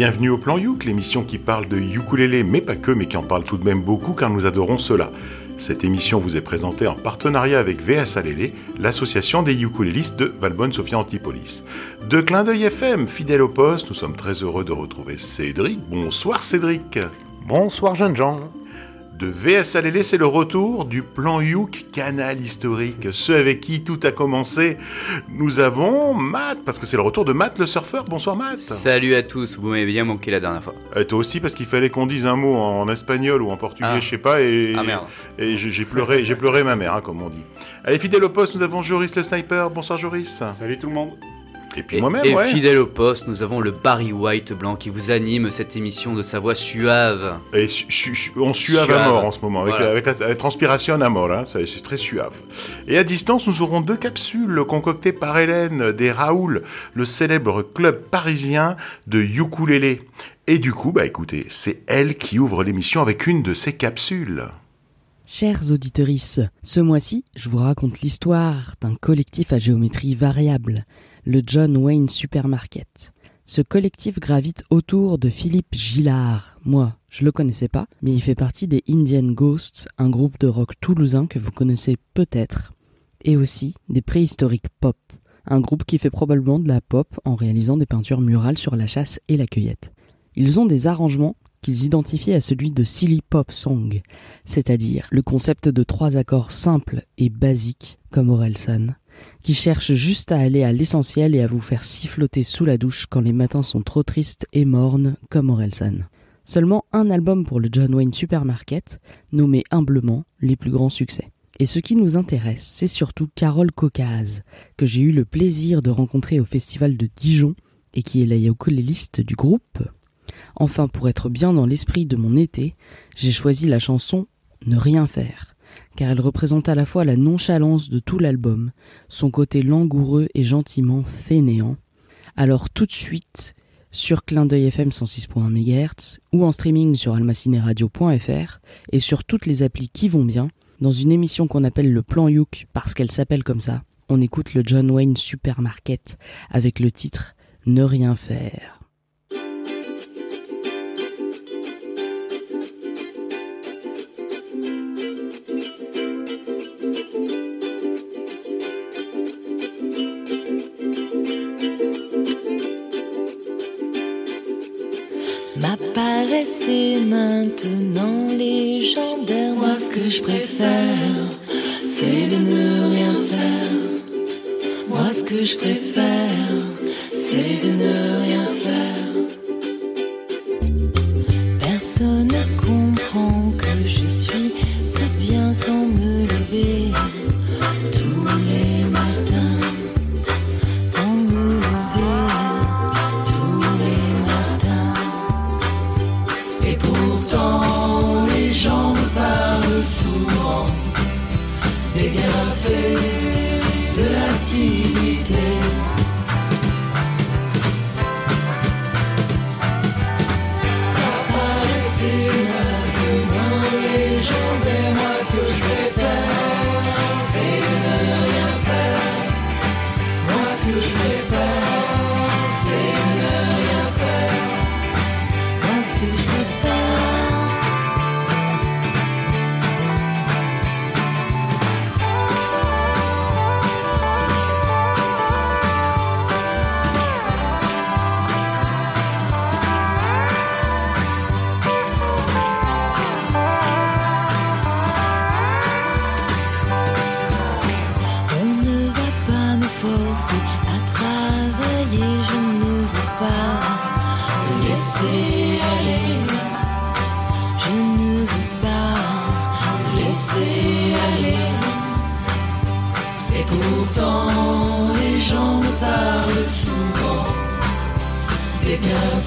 bienvenue au Plan Youk, l'émission qui parle de ukulélé, mais pas que, mais qui en parle tout de même beaucoup car nous adorons cela. Cette émission vous est présentée en partenariat avec VSA Lélé, l'association des ukulélistes de Valbonne-Sophia Antipolis. De Clin d'œil FM, fidèle au poste, nous sommes très heureux de retrouver Cédric. Bonsoir Cédric. Bonsoir jeunes gens de VSLL, c'est le retour du plan Youk Canal historique, ceux avec qui tout a commencé. Nous avons Matt, parce que c'est le retour de Matt le surfeur. Bonsoir Matt. Salut à tous, vous m'avez bien manqué la dernière fois. Et toi aussi, parce qu'il fallait qu'on dise un mot en espagnol ou en portugais, ah. je sais pas, et, ah, merde. et j'ai pleuré, j'ai pleuré ma mère, hein, comme on dit. Allez, fidèle au poste, nous avons Joris le sniper. Bonsoir Joris. Salut tout le monde. Et puis moi-même, Et fidèle au poste, nous avons le Barry White blanc qui vous anime cette émission de sa voix suave. Et on suave, à mort en ce moment, avec, la, transpiration à mort, hein, c'est très suave. Et à distance, nous aurons deux capsules concoctées par Hélène des Raoul, le célèbre club parisien de ukulélé. Et du coup, bah écoutez, c'est elle qui ouvre l'émission avec une de ces capsules. Chers auditorices, ce mois-ci, je vous raconte l'histoire d'un collectif à géométrie variable le John Wayne Supermarket. Ce collectif gravite autour de Philippe Gillard. Moi, je le connaissais pas, mais il fait partie des Indian Ghosts, un groupe de rock toulousain que vous connaissez peut-être, et aussi des préhistoriques pop, un groupe qui fait probablement de la pop en réalisant des peintures murales sur la chasse et la cueillette. Ils ont des arrangements qu'ils identifient à celui de silly pop song, c'est-à-dire le concept de trois accords simples et basiques comme Orelsan, qui cherche juste à aller à l'essentiel et à vous faire siffloter sous la douche quand les matins sont trop tristes et mornes comme Orelsan. Seulement un album pour le John Wayne Supermarket, nommé humblement les plus grands succès. Et ce qui nous intéresse, c'est surtout Carole Caucase, que j'ai eu le plaisir de rencontrer au festival de Dijon et qui est la ukuléliste du groupe. Enfin, pour être bien dans l'esprit de mon été, j'ai choisi la chanson Ne rien faire car elle représente à la fois la nonchalance de tout l'album, son côté langoureux et gentiment fainéant. Alors tout de suite, sur Clin d'œil FM 106.1 MHz ou en streaming sur almacineradio.fr et sur toutes les applis qui vont bien, dans une émission qu'on appelle le plan Youk parce qu'elle s'appelle comme ça, on écoute le John Wayne Supermarket avec le titre Ne rien faire. C'est maintenant légendaire. Moi, ce que je préfère, c'est de ne rien faire. Moi, ce que je préfère,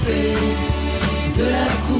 de la cour.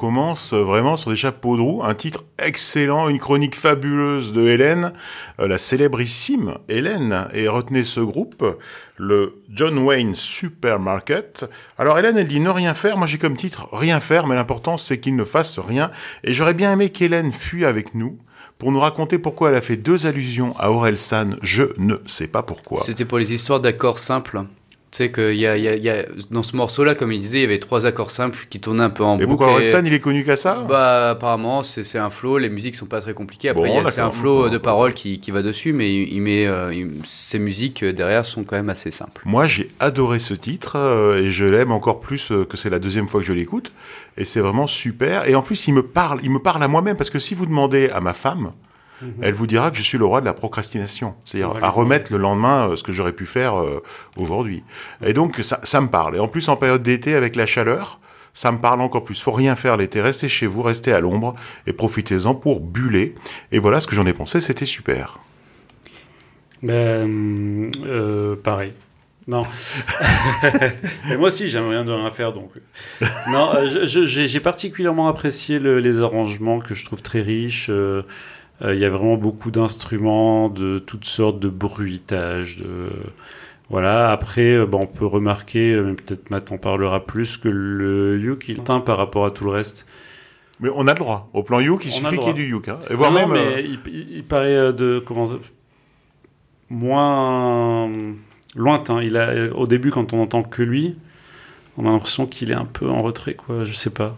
Commence vraiment sur des chapeaux de roue, un titre excellent, une chronique fabuleuse de Hélène, euh, la célébrissime Hélène, et retenez ce groupe, le John Wayne Supermarket. Alors Hélène, elle dit ne rien faire, moi j'ai comme titre rien faire, mais l'important c'est qu'il ne fasse rien, et j'aurais bien aimé qu'Hélène fuit avec nous pour nous raconter pourquoi elle a fait deux allusions à Aurel San, je ne sais pas pourquoi. C'était pour les histoires d'accords simples. Tu sais qu'il y a, y, a, y a, dans ce morceau-là, comme il disait, il y avait trois accords simples qui tournaient un peu en boucle. Et pourquoi Redson, il est connu qu'à ça? Bah, apparemment, c'est un flow. Les musiques sont pas très compliquées. Après, bon, c'est un flow de paroles qui, qui, va dessus, mais il, met euh, ces musiques euh, derrière sont quand même assez simples. Moi, j'ai adoré ce titre euh, et je l'aime encore plus que c'est la deuxième fois que je l'écoute. Et c'est vraiment super. Et en plus, il me parle, il me parle à moi-même parce que si vous demandez à ma femme, Mhm. elle vous dira que je suis le roi de la procrastination, c'est-à-dire à remettre le lendemain euh, ce que j'aurais pu faire euh, aujourd'hui. Et donc ça, ça me parle. Et en plus en période d'été avec la chaleur, ça me parle encore plus. Faut rien faire l'été, restez chez vous, restez à l'ombre et profitez-en pour buller. Et voilà ce que j'en ai pensé, c'était super. Ben, euh, pareil. Non. Et moi aussi, j'aime rien de rien faire donc. Non, j'ai particulièrement apprécié les arrangements que je trouve très riches. Euh, il y a vraiment beaucoup d'instruments, de toutes sortes de bruitages. De... Voilà. Après, euh, on peut remarquer, euh, peut-être Matt en parlera plus, que le yuk il teint par rapport à tout le reste. Mais on a le droit. Au plan yuk, il suffit qu'il y ait du yuk. Hein. Et voire non, même, mais il, paraît de comment moins lointain. Il a au début quand on entend que lui, on a l'impression qu'il est un peu en retrait, quoi. Je sais pas.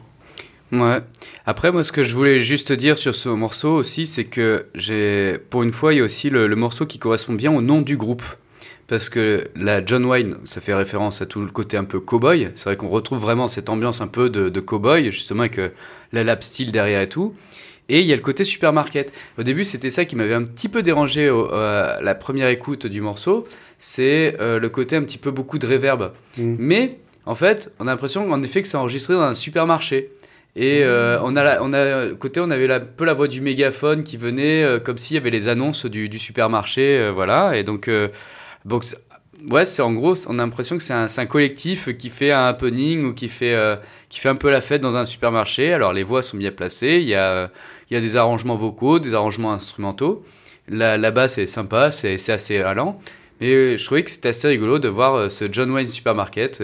Ouais. Après, moi, ce que je voulais juste dire sur ce morceau aussi, c'est que j'ai, pour une fois, il y a aussi le, morceau qui correspond bien au nom du groupe. Parce que la John Wayne, ça fait référence à tout le côté un peu cowboy. C'est vrai qu'on retrouve vraiment cette ambiance un peu de, de cowboy, justement avec euh, la lap style derrière et tout. Et il y a le côté supermarket. Au début, c'était ça qui m'avait un petit peu dérangé à la première écoute du morceau. C'est euh, le côté un petit peu beaucoup de réverb. Mm. Mais en fait, on a l'impression en effet que c'est enregistré dans un supermarché. Et euh, on a, on a côté, on avait un peu la voix du mégaphone qui venait euh, comme s'il y avait les annonces du, supermarché, euh, voilà. Et donc, donc ouais, c'est en gros, on a l'impression que c'est un, un, collectif qui fait un happening ou qui fait, qui fait un peu la fête dans un supermarché. Alors les voix sont bien placées, il y a, il y a des arrangements vocaux, des arrangements instrumentaux. La, la basse est sympa, c'est assez allant. Mais je trouvais que c'était assez rigolo de voir ce John Wayne Supermarket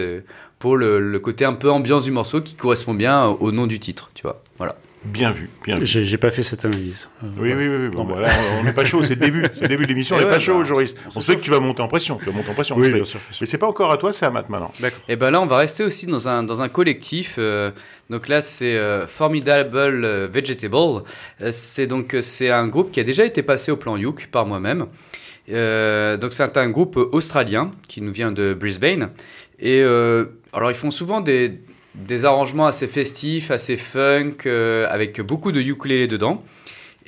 pour le, côté un peu ambiance du morceau qui correspond bien au nom du titre, tu vois. Voilà. Bien vu, bien vu. J'ai pas fait cette analyse. Euh, oui, oui, oui, Bon, bah, on n'est pas chaud, c'est le début. C'est le début de l'émission, on n'est pas chaud, bah, Joris. On, sait que tu vas monter en pression. Tu vas monter en pression. Oui, bien sûr, Mais c'est pas encore à toi, c'est à Matt maintenant. Et eh ben là, on va rester aussi dans un, dans un collectif. Euh, donc là, c'est euh, Formidable Vegetable. c'est donc c'est un groupe qui a déjà été passé au plan Youk par moi-même. donc c'est un groupe australien qui nous vient de Brisbane. Et alors ils font souvent des, des arrangements assez festifs, assez funk, euh, avec beaucoup de ukulélé dedans.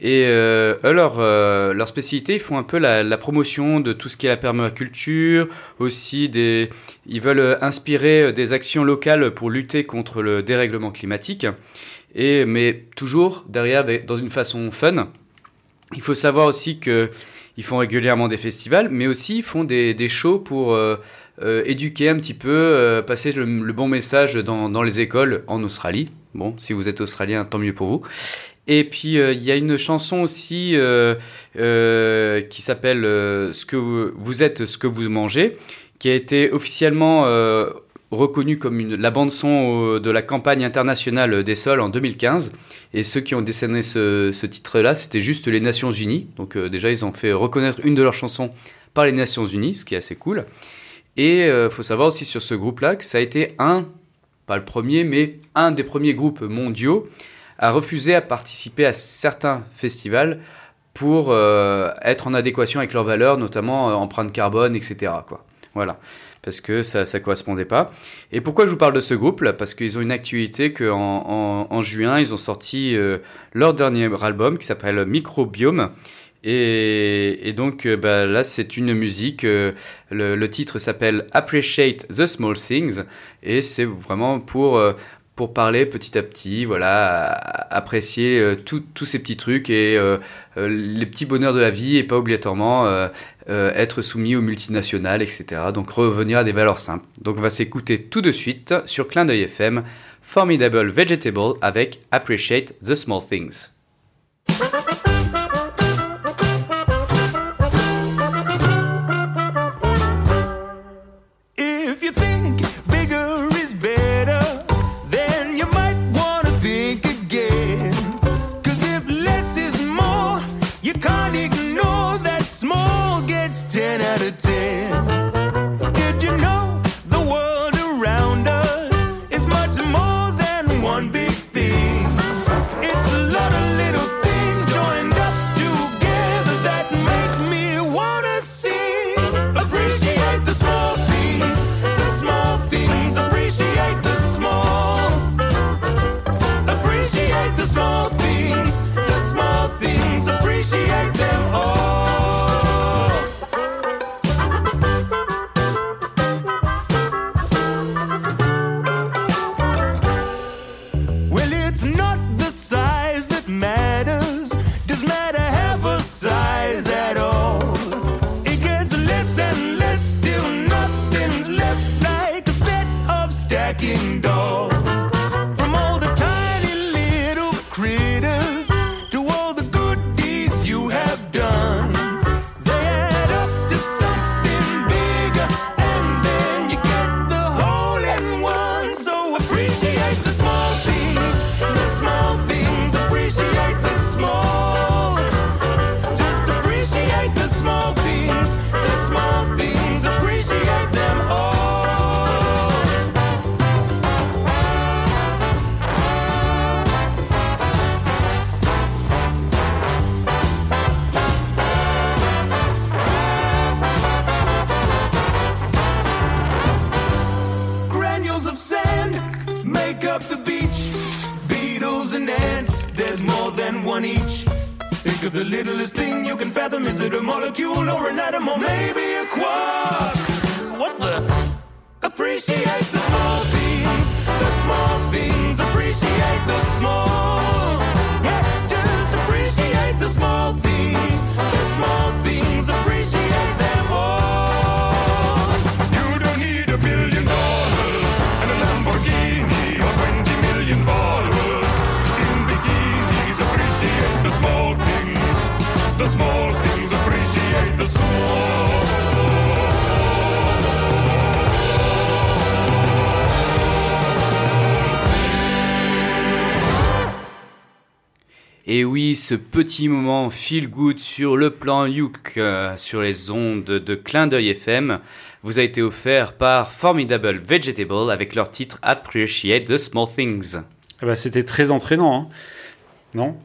Et euh, euh, leur, spécialité, ils font un peu la, la, promotion de tout ce qui est la permaculture, aussi des, ils veulent inspirer des actions locales pour lutter contre le dérèglement climatique, et, mais toujours derrière dans une façon fun. Il faut savoir aussi que ils font régulièrement des festivals, mais aussi ils font des, des shows pour euh, éduquer un petit peu, euh, passer le, bon message dans, les écoles en Australie. Bon, si vous êtes australien, tant mieux pour vous. Et puis euh, il y a une chanson aussi qui s'appelle "Ce que vous, êtes, ce que vous mangez", qui a été officiellement reconnue comme la bande son de la campagne internationale des sols en 2015. Et ceux qui ont décerné ce, ce titre-là, c'était juste les Nations Unies. Donc déjà, ils ont fait reconnaître une de leurs chansons par les Nations Unies, ce qui est assez cool. Et il euh, faut savoir aussi sur ce groupe-là que ça a été un, pas le premier, mais un des premiers groupes mondiaux à refuser à participer à certains festivals pour euh, être en adéquation avec leurs valeurs, notamment euh, empreinte carbone, etc. Quoi. Voilà, parce que ça ne correspondait pas. Et pourquoi je vous parle de ce groupe là Parce qu'ils ont une actualité qu'en en, juin, ils ont sorti leur dernier album qui s'appelle Microbiome. Et, donc euh, bah, là, c'est une musique. Euh, le, titre s'appelle Appreciate the Small Things, et c'est vraiment pour euh, pour parler petit à petit, voilà, apprécier euh, tous ces petits trucs et les petits bonheurs de la vie et pas obligatoirement être soumis aux multinationales, etc. Donc revenir à des valeurs simples. Donc on va s'écouter tout de suite sur Clin d'œil FM, Formidable Vegetable avec Appreciate the Small Things. If you think Et oui, ce petit moment feel good sur le plan Youk, euh, sur les ondes de Clin d'œil FM, vous a été offert par Formidable Vegetable avec leur titre Appreciate the Small Things. Eh ben, C'était très entraînant, hein non?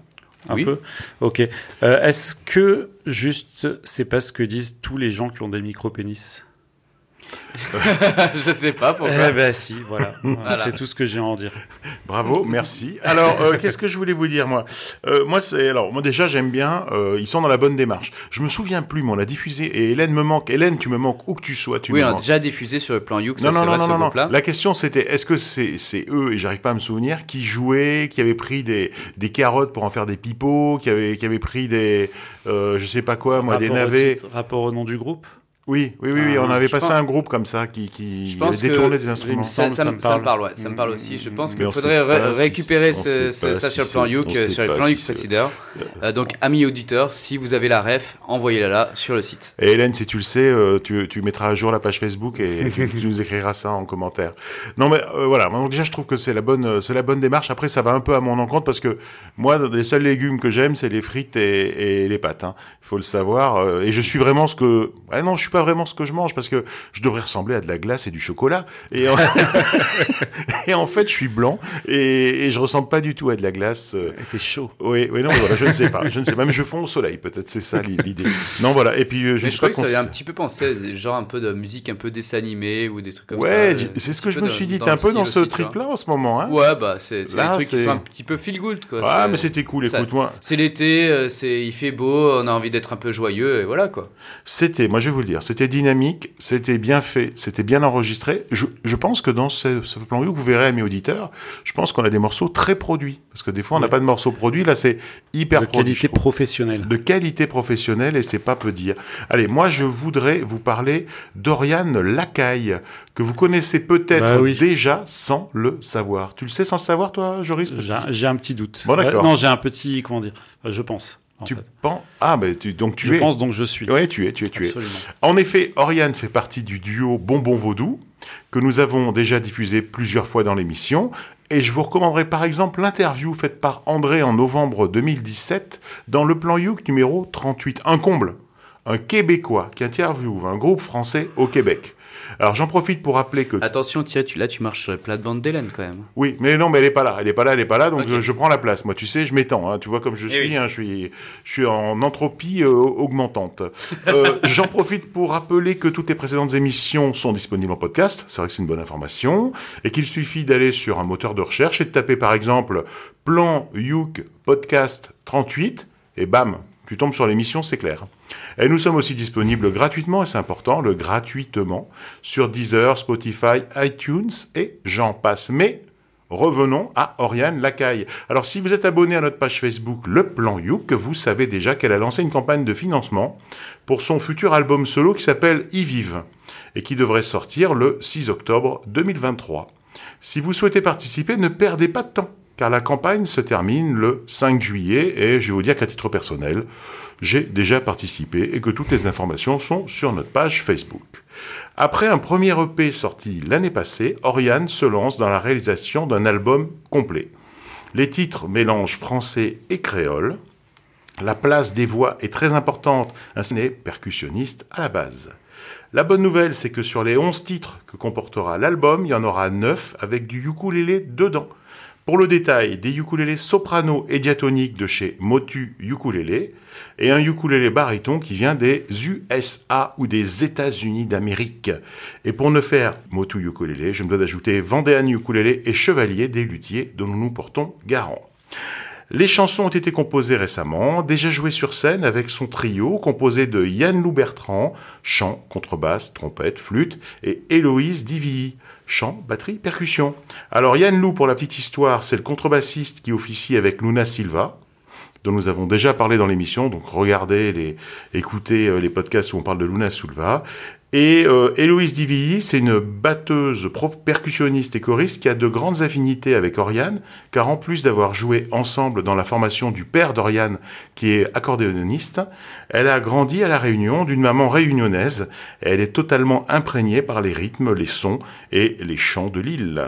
Un oui. peu? Ok. Euh, est-ce que, juste, c'est pas ce que disent tous les gens qui ont des micro-pénis? je sais pas pourquoi. Eh ben si, voilà. C'est tout ce que j'ai à en dire. Bravo, merci. Alors, euh, qu'est-ce que je voulais vous dire moi? Euh, Moi, c'est alors moi déjà j'aime bien. Euh, ils sont dans la bonne démarche. Je me souviens plus, mais on l'a diffusé et Hélène me manque. Hélène, tu me manques où que tu sois. Tu oui, on a déjà diffusé sur le plan Youk. Non, non, non, non, non, La question c'était est-ce que c'est c'est eux et j'arrive pas à me souvenir qui jouaient, qui avaient pris des des carottes pour en faire des pipeaux, qui avaient qui avaient pris des je sais pas quoi, moi, des navets. rapport au nom du groupe? Oui, oui, oui, on ah, avait passé un groupe comme ça qui, qui détournait des instruments. Ça, ça, me parle, ça me parle aussi. Je pense qu'il faudrait récupérer ça sur le plan Youk, sur le plan Youk euh, donc, amis auditeurs, si vous avez la ref, envoyez-la là sur le site. Et Hélène, si tu le sais, euh, tu, tu mettras à jour la page Facebook et tu nous écriras ça en commentaire. Non, mais euh, voilà. Donc déjà, je trouve que c'est la bonne, c'est la bonne démarche. Après, ça va un peu à mon encontre parce que moi, les seuls légumes que j'aime, c'est les frites et, les pâtes. Hein. Il faut le savoir. et je suis vraiment ce que. Ah non, je suis pas vraiment ce que je mange parce que je devrais ressembler à de la glace et du chocolat. Et en, et en fait, je suis blanc et, et je ressemble pas du tout à de la glace. Et t'es chaud. Oui, oui, non, voilà, je ne sais pas, je ne sais pas, mais je fonds au soleil, peut-être, c'est ça l'idée. Non, voilà. Et puis, euh, je, mais je crois que ça avait un petit peu pensé, genre un peu de musique un peu dessin animé ou des trucs comme ça. Ouais, c'est ce que je me suis dit. T'es un peu dans ce trip-là en ce moment, hein? Ouais, bah, c'est des trucs qui sont un petit peu feel good, quoi. Ah, mais c'était cool, écoute-moi. C'est l'été, euh, c'est il fait beau, on a envie d'être un peu joyeux, et voilà, quoi. C'était, moi, je vais vous le dire, c'était dynamique, c'était bien fait, c'était bien enregistré. Je, je pense que dans ce, ce plan que vous verrez, mes auditeurs, je pense qu'on a des morceaux très produits. Parce que des fois, on n'a pas de morceaux produits. Là, c'est hyper de qualité professionnelle. De qualité professionnelle, et c'est pas peu dire. Allez, moi, je voudrais vous parler d'Oriane Lacaille, que vous connaissez peut-être bah déjà sans le savoir. Tu le sais sans le savoir, toi, Joris? J'ai un petit doute. Bon, d'accord. non, j'ai un petit, comment dire, je pense. Tu penses Ah, tu, donc tu je es. pense donc je suis. Oui, tu es, tu es, tu es. En effet, Oriane fait partie du duo Bonbon Vaudou que nous avons déjà diffusé plusieurs fois dans l'émission. Et je vous recommanderai par exemple l'interview faite par André en novembre 2017 dans le plan Youk numéro 38. Un comble. Un Québécois qui interviewe un groupe français au Québec. Alors j'en profite pour rappeler que... Attention, tiens, tu, là tu marches sur la plate-bande d'Hélène quand même. Oui, mais non, mais elle est pas là, elle est pas là, elle est pas là, donc je, prends la place. Moi, tu sais, je m'étends, hein, tu vois comme je eh suis, hein, je suis, je suis en entropie euh, augmentante. Euh, j'en profite pour rappeler que toutes les précédentes émissions sont disponibles en podcast, c'est vrai que c'est une bonne information, et qu'il suffit d'aller sur un moteur de recherche et de taper par exemple plan Youk podcast 38, et bam, tu tombes sur l'émission, c'est clair. Et nous sommes aussi disponibles gratuitement, et c'est important, le gratuitement, sur Deezer, Spotify, iTunes, et j'en passe. Mais revenons à Oriane Lacaille. Alors si vous êtes abonné à notre page Facebook Le Plan Youk, vous savez déjà qu'elle a lancé une campagne de financement pour son futur album solo qui s'appelle Y Vive, et qui devrait sortir le 6 octobre 2023. Si vous souhaitez participer, ne perdez pas de temps car la campagne se termine le 5 juillet et je vais vous dire qu'à titre personnel, j'ai déjà participé et que toutes les informations sont sur notre page Facebook. Après un premier EP sorti l'année passée, Oriane se lance dans la réalisation d'un album complet. Les titres mélangent français et créole. La place des voix est très importante, un ciné percussionniste à la base. La bonne nouvelle, c'est que sur les 11 titres que comportera l'album, il y en aura 9 avec du ukulélé dedans. Pour le détail, des ukulélés soprano et diatoniques de chez Motu Ukulélé et un ukulélé baryton qui vient des USA ou des États-Unis d'Amérique. Et pour ne faire Motu Ukulélé, je me dois d'ajouter Vendéan Ukulélé et Chevalier des luthiers dont nous nous portons garant. Les chansons ont été composées récemment, déjà jouées sur scène avec son trio composé de Yann Lou Bertrand, chant, contrebasse, trompette, flûte, et Héloïse Divilly, chant, batterie, percussion. Alors Yann Lou, pour la petite histoire, c'est le contrebassiste qui officie avec Luna Silva, dont nous avons déjà parlé dans l'émission, donc regardez, les, écoutez euh, les podcasts où on parle de Luna Silva. Et euh, Héloïse Divilly, c'est une batteuse, percussionniste et choriste qui a de grandes affinités avec Oriane, car en plus d'avoir joué ensemble dans la formation du père d'Oriane, qui est accordéoniste, elle a grandi à La Réunion d'une maman réunionnaise. Elle est totalement imprégnée par les rythmes, les sons et les chants de l'île.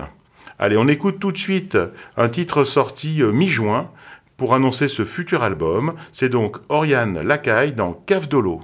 Allez, on écoute tout de suite un titre sorti euh, mi-juin pour annoncer ce futur album. C'est donc Oriane Lacaille dans Cave Dolo.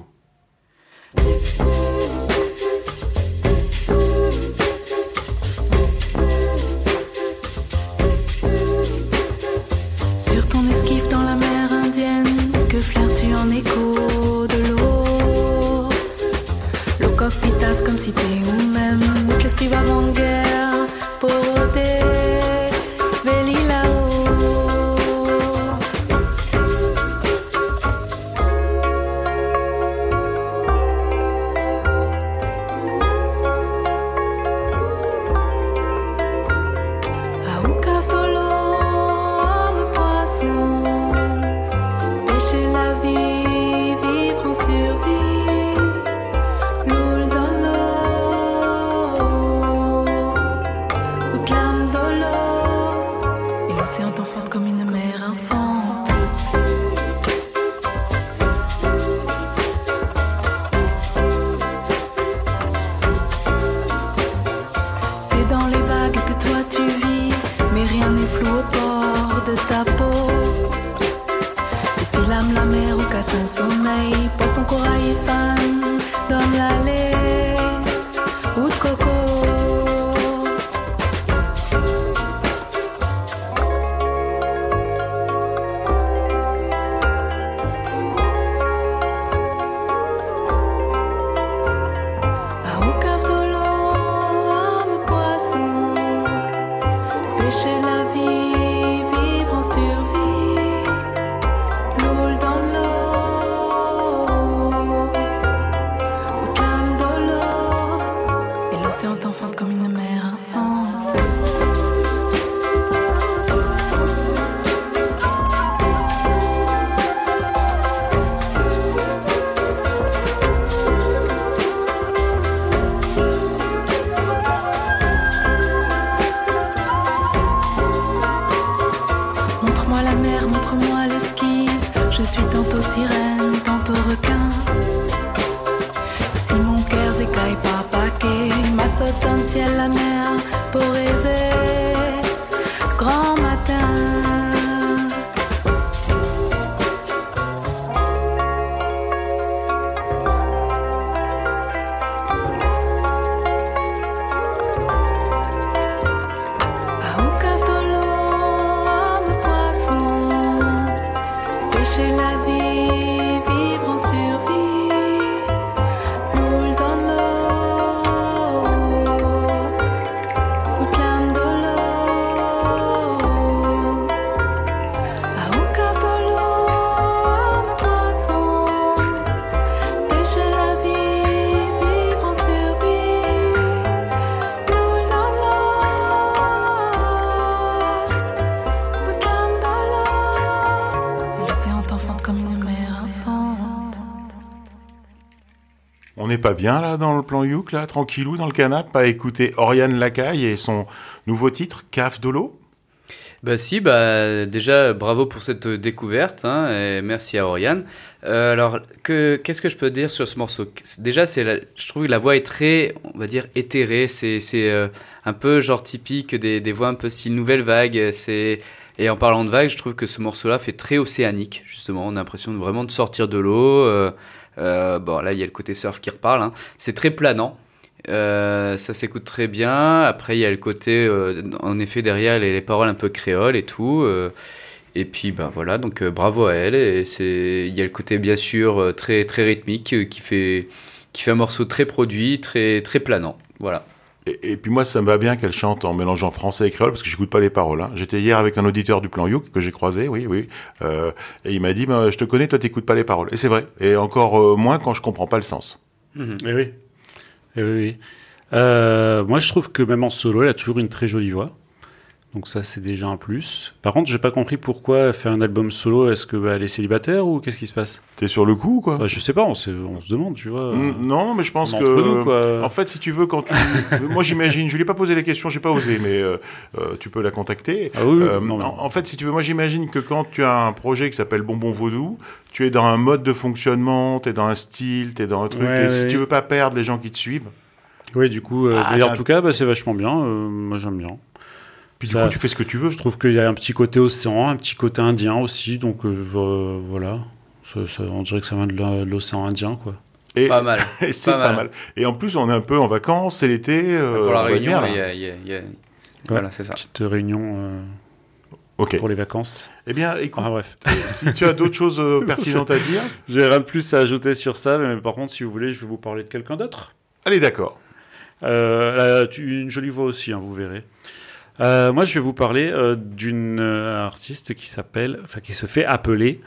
Bien là dans le plan Youk, tranquillou dans le canapé, pas écouter Oriane Lacaille et son nouveau titre, Caf de l'eau? Bah si, bah déjà bravo pour cette découverte hein, et merci à Oriane. Euh, alors que qu'est-ce que je peux dire sur ce morceau? Déjà je trouve que la voix est très on va dire éthérée, c'est euh, un peu genre typique des, des voix un peu style nouvelle vague, c'est et en parlant de vague, je trouve que ce morceau-là fait très océanique justement, on a l'impression vraiment de sortir de l'eau. Euh, bon, là, il y a le côté surf qui reparle. Hein. C'est très planant. Euh, ça s'écoute très bien. Après, il y a le côté, euh, en effet, derrière les, les, paroles un peu créoles et tout. et puis, ben voilà, donc bravo à elle. Et il y a le côté bien sûr très très rythmique qui fait qui fait un morceau très produit, très très planant. Voilà. Et, puis moi, ça me va bien qu'elle chante en mélangeant français et créole, parce que j'écoute pas les paroles. Hein. J'étais hier avec un auditeur du plan Youk que j'ai croisé, oui, oui, euh, et il m'a dit, bah, je te connais, toi, t'écoutes pas les paroles. Et c'est vrai. Et encore euh, moins quand je comprends pas le sens. Mmh. Et oui. Et oui, oui. Euh, moi, je trouve que même en solo, elle a toujours une très jolie voix. Donc ça, c'est déjà un plus. Par contre, j'ai pas compris pourquoi faire un album solo. Est-ce qu'elle bah, est célibataire ou qu'est-ce qui se passe? T'es sur le coup, quoi bah, Je sais pas, on, se demande, tu vois. non, mais je pense que... En fait, si tu veux, quand tu... Moi, j'imagine, je lui ai pas posé les questions, j'ai pas osé, mais euh, euh, tu peux la contacter. Ah oui, euh, en, fait, si tu veux, moi, j'imagine que quand tu as un projet qui s'appelle Bonbon Vaudou, tu es dans un mode de fonctionnement, tu es dans un style, tu es dans un truc, et si tu veux pas perdre les gens qui te suivent... Oui, du coup, ah, en tout cas, bah, c'est vachement bien. moi, j'aime bien. Puis du coup, tu fais ce que tu veux. Je trouve qu'il y a un petit côté océan, un petit côté indien aussi, donc euh, voilà. on dirait que ça vient de l'océan Indien, quoi. Et, pas mal. c'est pas, mal. Et en plus, on est un peu en vacances, c'est l'été. Euh, pour la réunion, il y a, Voilà, c'est ça. Petite réunion euh, pour les vacances. Eh bien, écoute, ah, bref. si tu as d'autres choses pertinentes à dire. J'ai rien de plus à ajouter sur ça, mais par contre, si vous voulez, je vais vous parler de quelqu'un d'autre. Allez, d'accord. une jolie voix aussi, hein, vous verrez. Euh, moi, je vais vous parler euh, d'une euh, artiste qui s'appelle, enfin, qui se fait appeler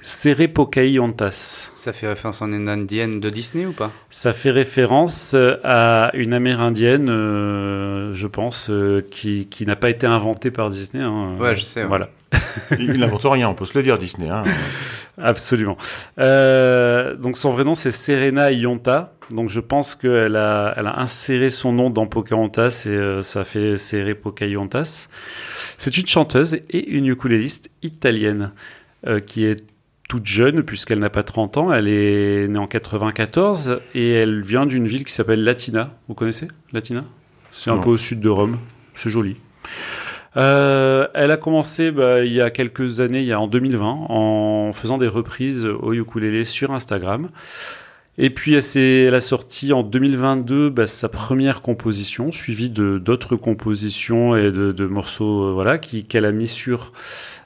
Sere Pocahontas. Ça fait référence à une indienne de Disney ou pas? Ça fait référence à une amérindienne, je pense, qui, qui n'a pas été inventée par Disney. Hein. Ouais, je sais. Voilà. Il n'invente rien, on peut se le dire, Disney. Hein. Absolument. Euh, donc son vrai nom c'est Serena Ionta. Donc je pense qu'elle a, elle a inséré son nom dans Pocahontas et euh, ça fait Serena Pocahontas. C'est une chanteuse et une ukuléliste italienne euh, qui est toute jeune puisqu'elle n'a pas 30 ans. Elle est née en 94 et elle vient d'une ville qui s'appelle Latina. Vous connaissez Latina? C'est un peu au sud de Rome. C'est joli. Euh, elle a commencé bah, il y a quelques années, il y a en 2020, en faisant des reprises au ukulélé sur Instagram. Et puis elle, a sorti en 2022 bah, sa première composition, suivie de d'autres compositions et de, morceaux euh, voilà, qu'elle a mis sur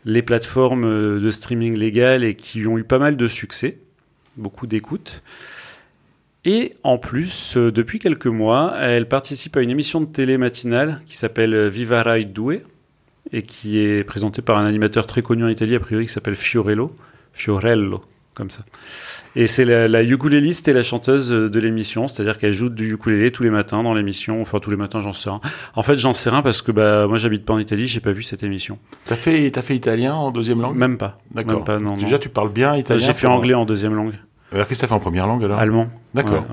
les plateformes euh, de streaming légales et qui ont eu pas mal de succès, beaucoup d'écoutes. Et en plus, depuis quelques mois, elle participe à une émission de télé matinale qui s'appelle Viva Rai Due, et qui est présenté par un animateur très connu en Italie, a priori, qui s'appelle Fiorello. Fiorello, comme ça. Et c'est la, la ukuléliste et la chanteuse de l'émission, c'est-à-dire qu'elle joue du ukulélé tous les matins dans l'émission, enfin tous les matins j'en sais rien. En fait j'en sais rien parce que bah, moi j'habite pas en Italie, j'ai pas vu cette émission. T'as fait, as fait italien en deuxième langue? Même pas. D'accord. Déjà tu parles bien italien J'ai fait anglais en deuxième langue. Alors qu'est-ce que t'as fait en première langue alors? Allemand. D'accord.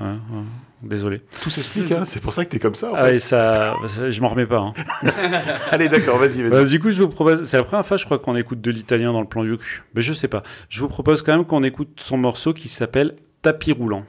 Désolé. Tout s'explique, hein c'est pour ça que tu es comme ça. En ah, et ça, je m'en remets pas. Hein. Allez, d'accord, vas-y, vas-y. Bah, du coup, je vous propose, c'est la première fois, je crois, qu'on écoute de l'italien dans le plan Yuk. Mais je sais pas. Je vous propose quand même qu'on écoute son morceau qui s'appelle Tapis roulant.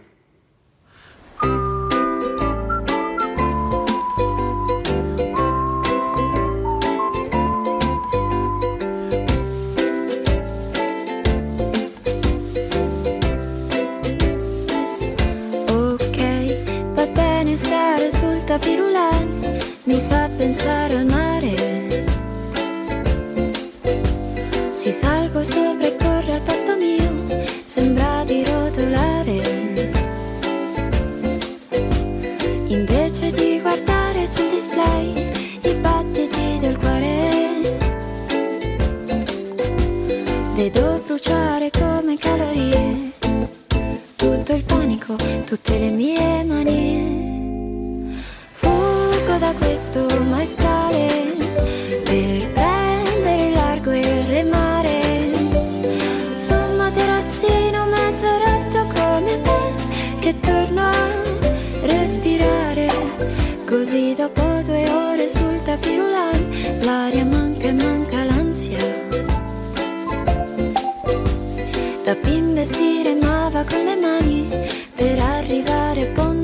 Pensare al mare. Ci salgo sopra e corre al posto mio, sembra di rotolare. Invece di guardare sul display i battiti del cuore, vedo bruciare come calorie tutto il panico, tutte le mie questo maestrale per prendere il largo e remare. Su un materassino mezzo rotto come me che torno a respirare. Così dopo due ore sul tapirulan l'aria manca e manca l'ansia. Da bimbe si remava con le mani per arrivare a Ponza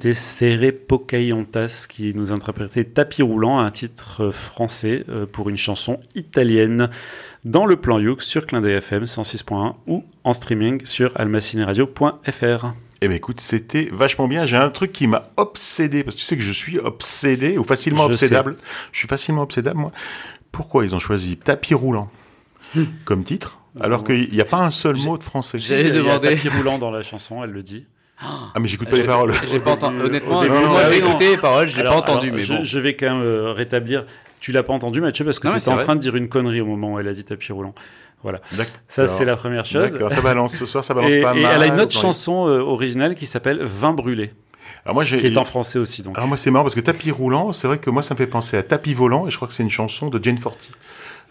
C'était Serré Pocahontas qui nous interprétait Tapis roulant, un titre français euh, pour une chanson italienne dans le plan Youk sur Clin FM 106.1 ou en streaming sur almacineradio.fr. Eh bien écoute, c'était vachement bien. J'ai un truc qui m'a obsédé, parce que tu sais que je suis obsédé, ou facilement je obsédable. Sais. Je suis facilement obsédable, moi. Pourquoi ils ont choisi Tapis roulant comme titre, alors qu'il n'y a pas un seul mot de français J'allais demander. Tapis roulant dans la chanson, elle le dit. Ah mais j'écoute pas les paroles. J'ai pas entendu. Honnêtement, moi j'ai écouté les paroles, j'ai pas entendu. Alors, mais je, bon. je vais quand même euh, rétablir. Tu l'as pas entendu, Mathieu, parce que tu étais en vrai. train de dire une connerie au moment où elle a dit tapis roulant. Voilà. Ça, c'est la première chose. D'accord, ça balance ce soir, ça balance et, pas et mal. elle a une autre chanson euh, originale qui s'appelle Vin brûlé. Alors moi, qui est en français aussi. Donc. Alors moi, c'est marrant parce que tapis roulant, c'est vrai que moi, ça me fait penser à tapis volant, et je crois que c'est une chanson de Jane Forty.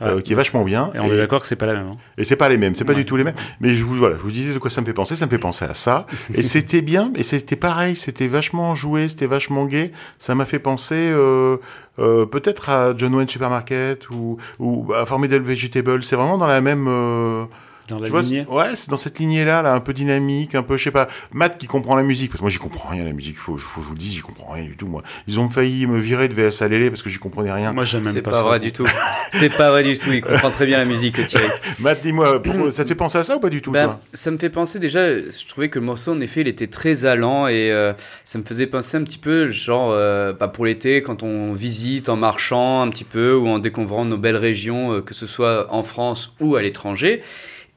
Euh, qui est vachement bien. Et on est d'accord que c'est pas la même. Hein. Et c'est pas les mêmes, c'est pas du tout les mêmes. Mais je vous voilà, je vous disais de quoi ça me fait penser, ça me fait penser à ça. et c'était bien, et c'était pareil, c'était vachement joué, c'était vachement gay. Ça m'a fait penser euh, euh, peut-être à John Wayne Supermarket ou, ou à Formidable Vegetable. C'est vraiment dans la même euh, dans la tu vois, lignée. Ouais, c'est dans cette lignée-là, là, un peu dynamique, un peu, je sais pas. Matt qui comprend la musique, parce que moi j'y comprends rien la musique. Faut, faut que je vous le dise, j'y comprends rien du tout. Moi, ils ont failli me virer de VS à Lélé parce que j'y comprenais rien. Moi, j'aime même C'est pas, pas, ça. vrai du tout. C'est pas vrai du tout. Il comprend très bien la musique, Thierry. Matt, dis-moi, ça te fait penser à ça ou pas du tout Ben, toi? ça me fait penser déjà, je trouvais que le morceau en effet il était très allant et euh, ça me faisait penser un petit peu genre euh, bah, pour l'été quand on visite en marchant un petit peu ou en découvrant nos belles régions euh, que ce soit en France ou à l'étranger.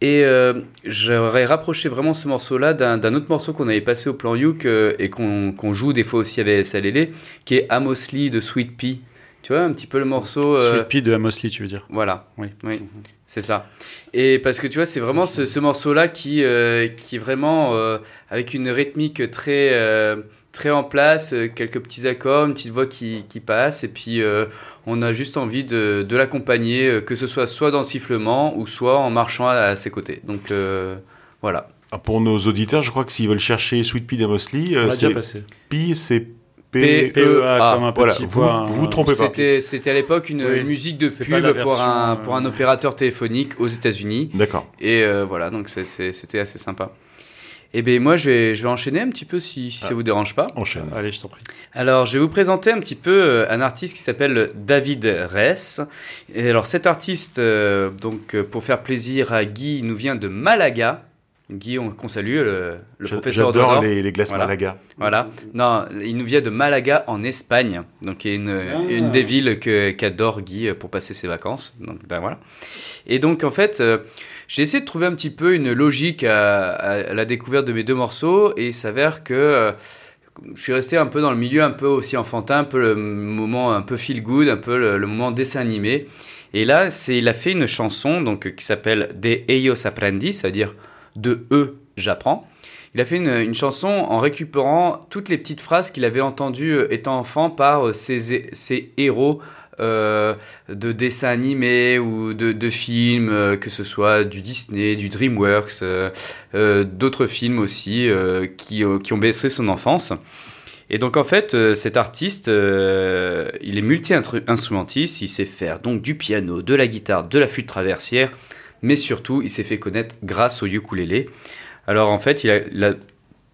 Et euh, j'aurais rapproché vraiment ce morceau-là d'un autre morceau qu'on avait passé au plan Youk euh, et qu'on joue des fois aussi avec SLL, qui est Amos Lee de Sweet Pea, Tu vois, un petit peu le morceau. Euh... Sweet Pea de Amos Lee, tu veux dire? Voilà. Oui. Oui. C'est ça. Et parce que tu vois, c'est vraiment ce, ce morceau-là qui, euh, qui est vraiment avec une rythmique très, très en place, quelques petits accords, une petite voix qui, qui passe, et puis on a juste envie de, de l'accompagner, euh, que ce soit soit dans le sifflement ou soit en marchant à, à ses côtés. Donc voilà. Ah, pour nos auditeurs, je crois que s'ils veulent chercher Sweet Pea de Amos Lee, c'est P, c'est P-E-A, comme un petit voilà, vous, vous trompez pas. C'était à l'époque une, oui. une, musique de pub pour, un, pour un opérateur téléphonique aux États-Unis. D'accord. Et euh, voilà, donc c'était assez sympa. Et eh bien moi, je vais, je vais enchaîner un petit peu si, si ah. ça vous dérange pas. Enchaîne. Allez, je t'en prie. Alors, je vais vous présenter un petit peu euh, un artiste qui s'appelle David Ress. Et alors, cet artiste, euh, donc pour faire plaisir à Guy, nous vient de Malaga. Guy, qu'on salue, le, le professeur J'adore les, les, glaces voilà. Malaga. Voilà. Non, il nous vient de Malaga en Espagne, donc une, ah. une des villes qu'adore Guy pour passer ses vacances. Donc ben, voilà. Et donc en fait, euh, j'ai essayé de trouver un petit peu une logique à, la découverte de mes deux morceaux, et il s'avère que euh, je suis resté un peu dans le milieu un peu aussi enfantin, un peu le moment un peu feel good, un peu le, moment dessin animé. Et là, il a fait une chanson donc qui s'appelle De ellos aprendí, c'est-à-dire de eux, j'apprends. Il a fait une, chanson en récupérant toutes les petites phrases qu'il avait entendues étant enfant par ses, ses héros euh, de dessins animés ou de, films, euh, que ce soit du Disney, du DreamWorks, euh, d'autres films aussi qui, qui, ont baissé son enfance. Et donc en fait, cet artiste, il est multi-instrumentiste, il sait faire donc du piano, de la guitare, de la flûte traversière, mais surtout, il s'est fait connaître grâce au ukulélé. Alors en fait, il a, il a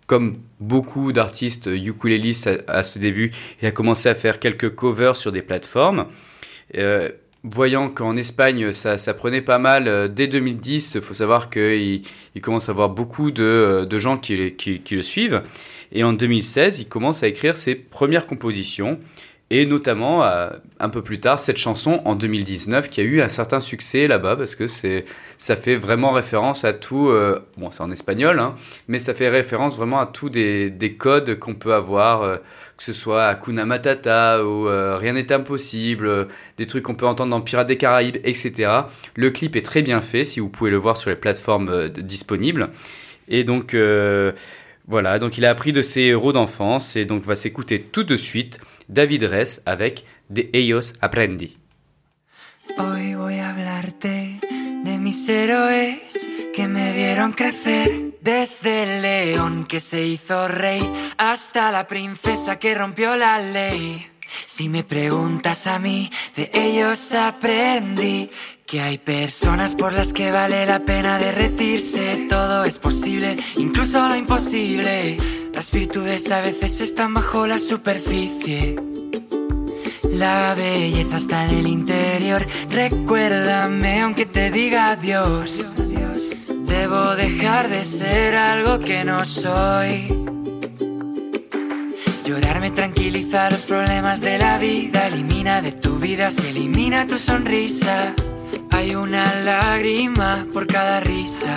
comme beaucoup d'artistes ukulélistes à, à, ce début, il a commencé à faire quelques covers sur des plateformes. Euh, voyant qu'en Espagne, ça, ça, prenait pas mal, euh, dès 2010, il faut savoir qu'il il commence à avoir beaucoup de, de gens qui, le suivent. Et en 2016, il commence à écrire ses premières compositions et notamment euh, un peu plus tard cette chanson en 2019 qui a eu un certain succès là-bas parce que c'est ça fait vraiment référence à tout euh, bon c'est en espagnol hein, mais ça fait référence vraiment à tous des, des codes qu'on peut avoir euh, que ce soit Hakuna Matata ou Rien n'est impossible des trucs qu'on peut entendre dans Pirates des Caraïbes etc le clip est très bien fait si vous pouvez le voir sur les plateformes disponibles. Et donc voilà donc il a appris de ses héros d'enfance et donc va s'écouter tout de suite David Res avec De ellos aprendí. Hoy voy a hablarte de mis héroes que me vieron crecer. Desde el león que se hizo rey hasta la princesa que rompió la ley. Si me preguntas a mí, de ellos aprendí que hay personas por las que vale la pena derretirse. Todo es posible, incluso lo imposible. Las virtudes a veces están bajo la superficie. La belleza está en el interior. Recuérdame aunque te diga adiós. Debo dejar de ser algo que no soy. Llorar me tranquiliza los problemas de la vida. Elimina de tu vida, se elimina tu sonrisa. Hay una lágrima por cada risa.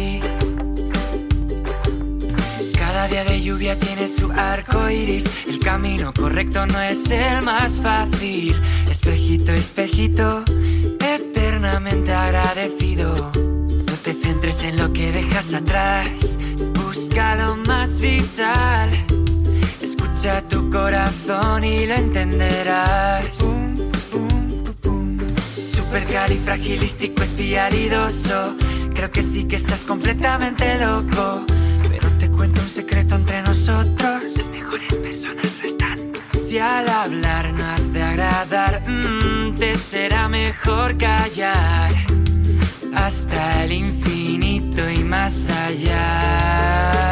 Cada día de lluvia tiene su arco iris. El camino correcto no es el más fácil. Espejito, espejito, eternamente agradecido. No te centres en lo que dejas atrás. Busca lo más vital. Escucha tu corazón y lo entenderás. Supercalifragilístico espialidoso. Creo que sí que estás completamente loco. Cuento un secreto entre nosotros. Las mejores personas lo están. Si al hablar no has de agradar, mm, te será mejor callar. Hasta el infinito y más allá.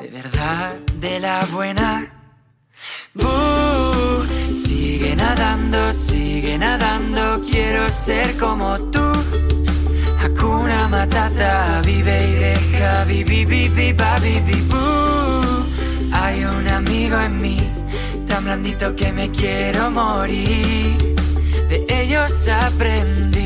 de verdad de la buena. Boo, sigue nadando, sigue nadando, quiero ser como tú. Hakuna Matata, vive y deja, vivi, vivi, babi. Hay un amigo en mí, tan blandito que me quiero morir. De ellos aprendí.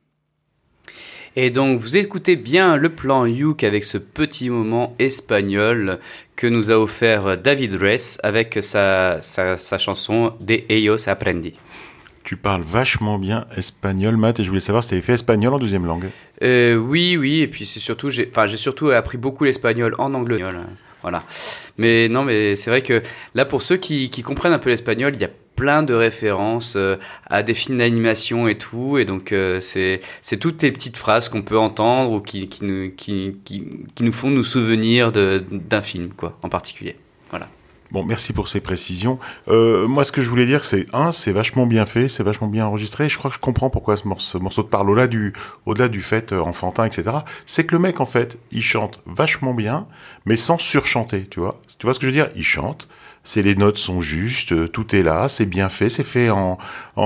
Et donc vous écoutez bien le plan Youk avec ce petit moment espagnol que nous a offert David Ress avec sa, sa, sa chanson De Ellos Aprendi. Tu parles vachement bien espagnol, Matt, et je voulais savoir si tu avais fait espagnol en deuxième langue. Euh, oui, oui, et puis c'est surtout, j'ai surtout appris beaucoup l'espagnol en anglais. Voilà. Mais non, mais c'est vrai que là, pour ceux qui, comprennent un peu l'espagnol, il y a plein de références euh, à des films d'animation et tout. Et donc, euh, c'est, toutes les petites phrases qu'on peut entendre ou qui, nous, qui, nous font nous souvenir d'un film, quoi, en particulier. Bon, merci pour ces précisions. Euh, moi, ce que je voulais dire, c'est un, c'est vachement bien fait, c'est vachement bien enregistré. Je crois que je comprends pourquoi ce morceau, ce te parle au-delà du, au-delà du fait euh, enfantin, etc. C'est que le mec, en fait, il chante vachement bien, mais sans surchanter, tu vois. Tu vois ce que je veux dire? Il chante. C'est les notes sont justes, euh, tout est là, c'est bien fait, c'est fait en, en,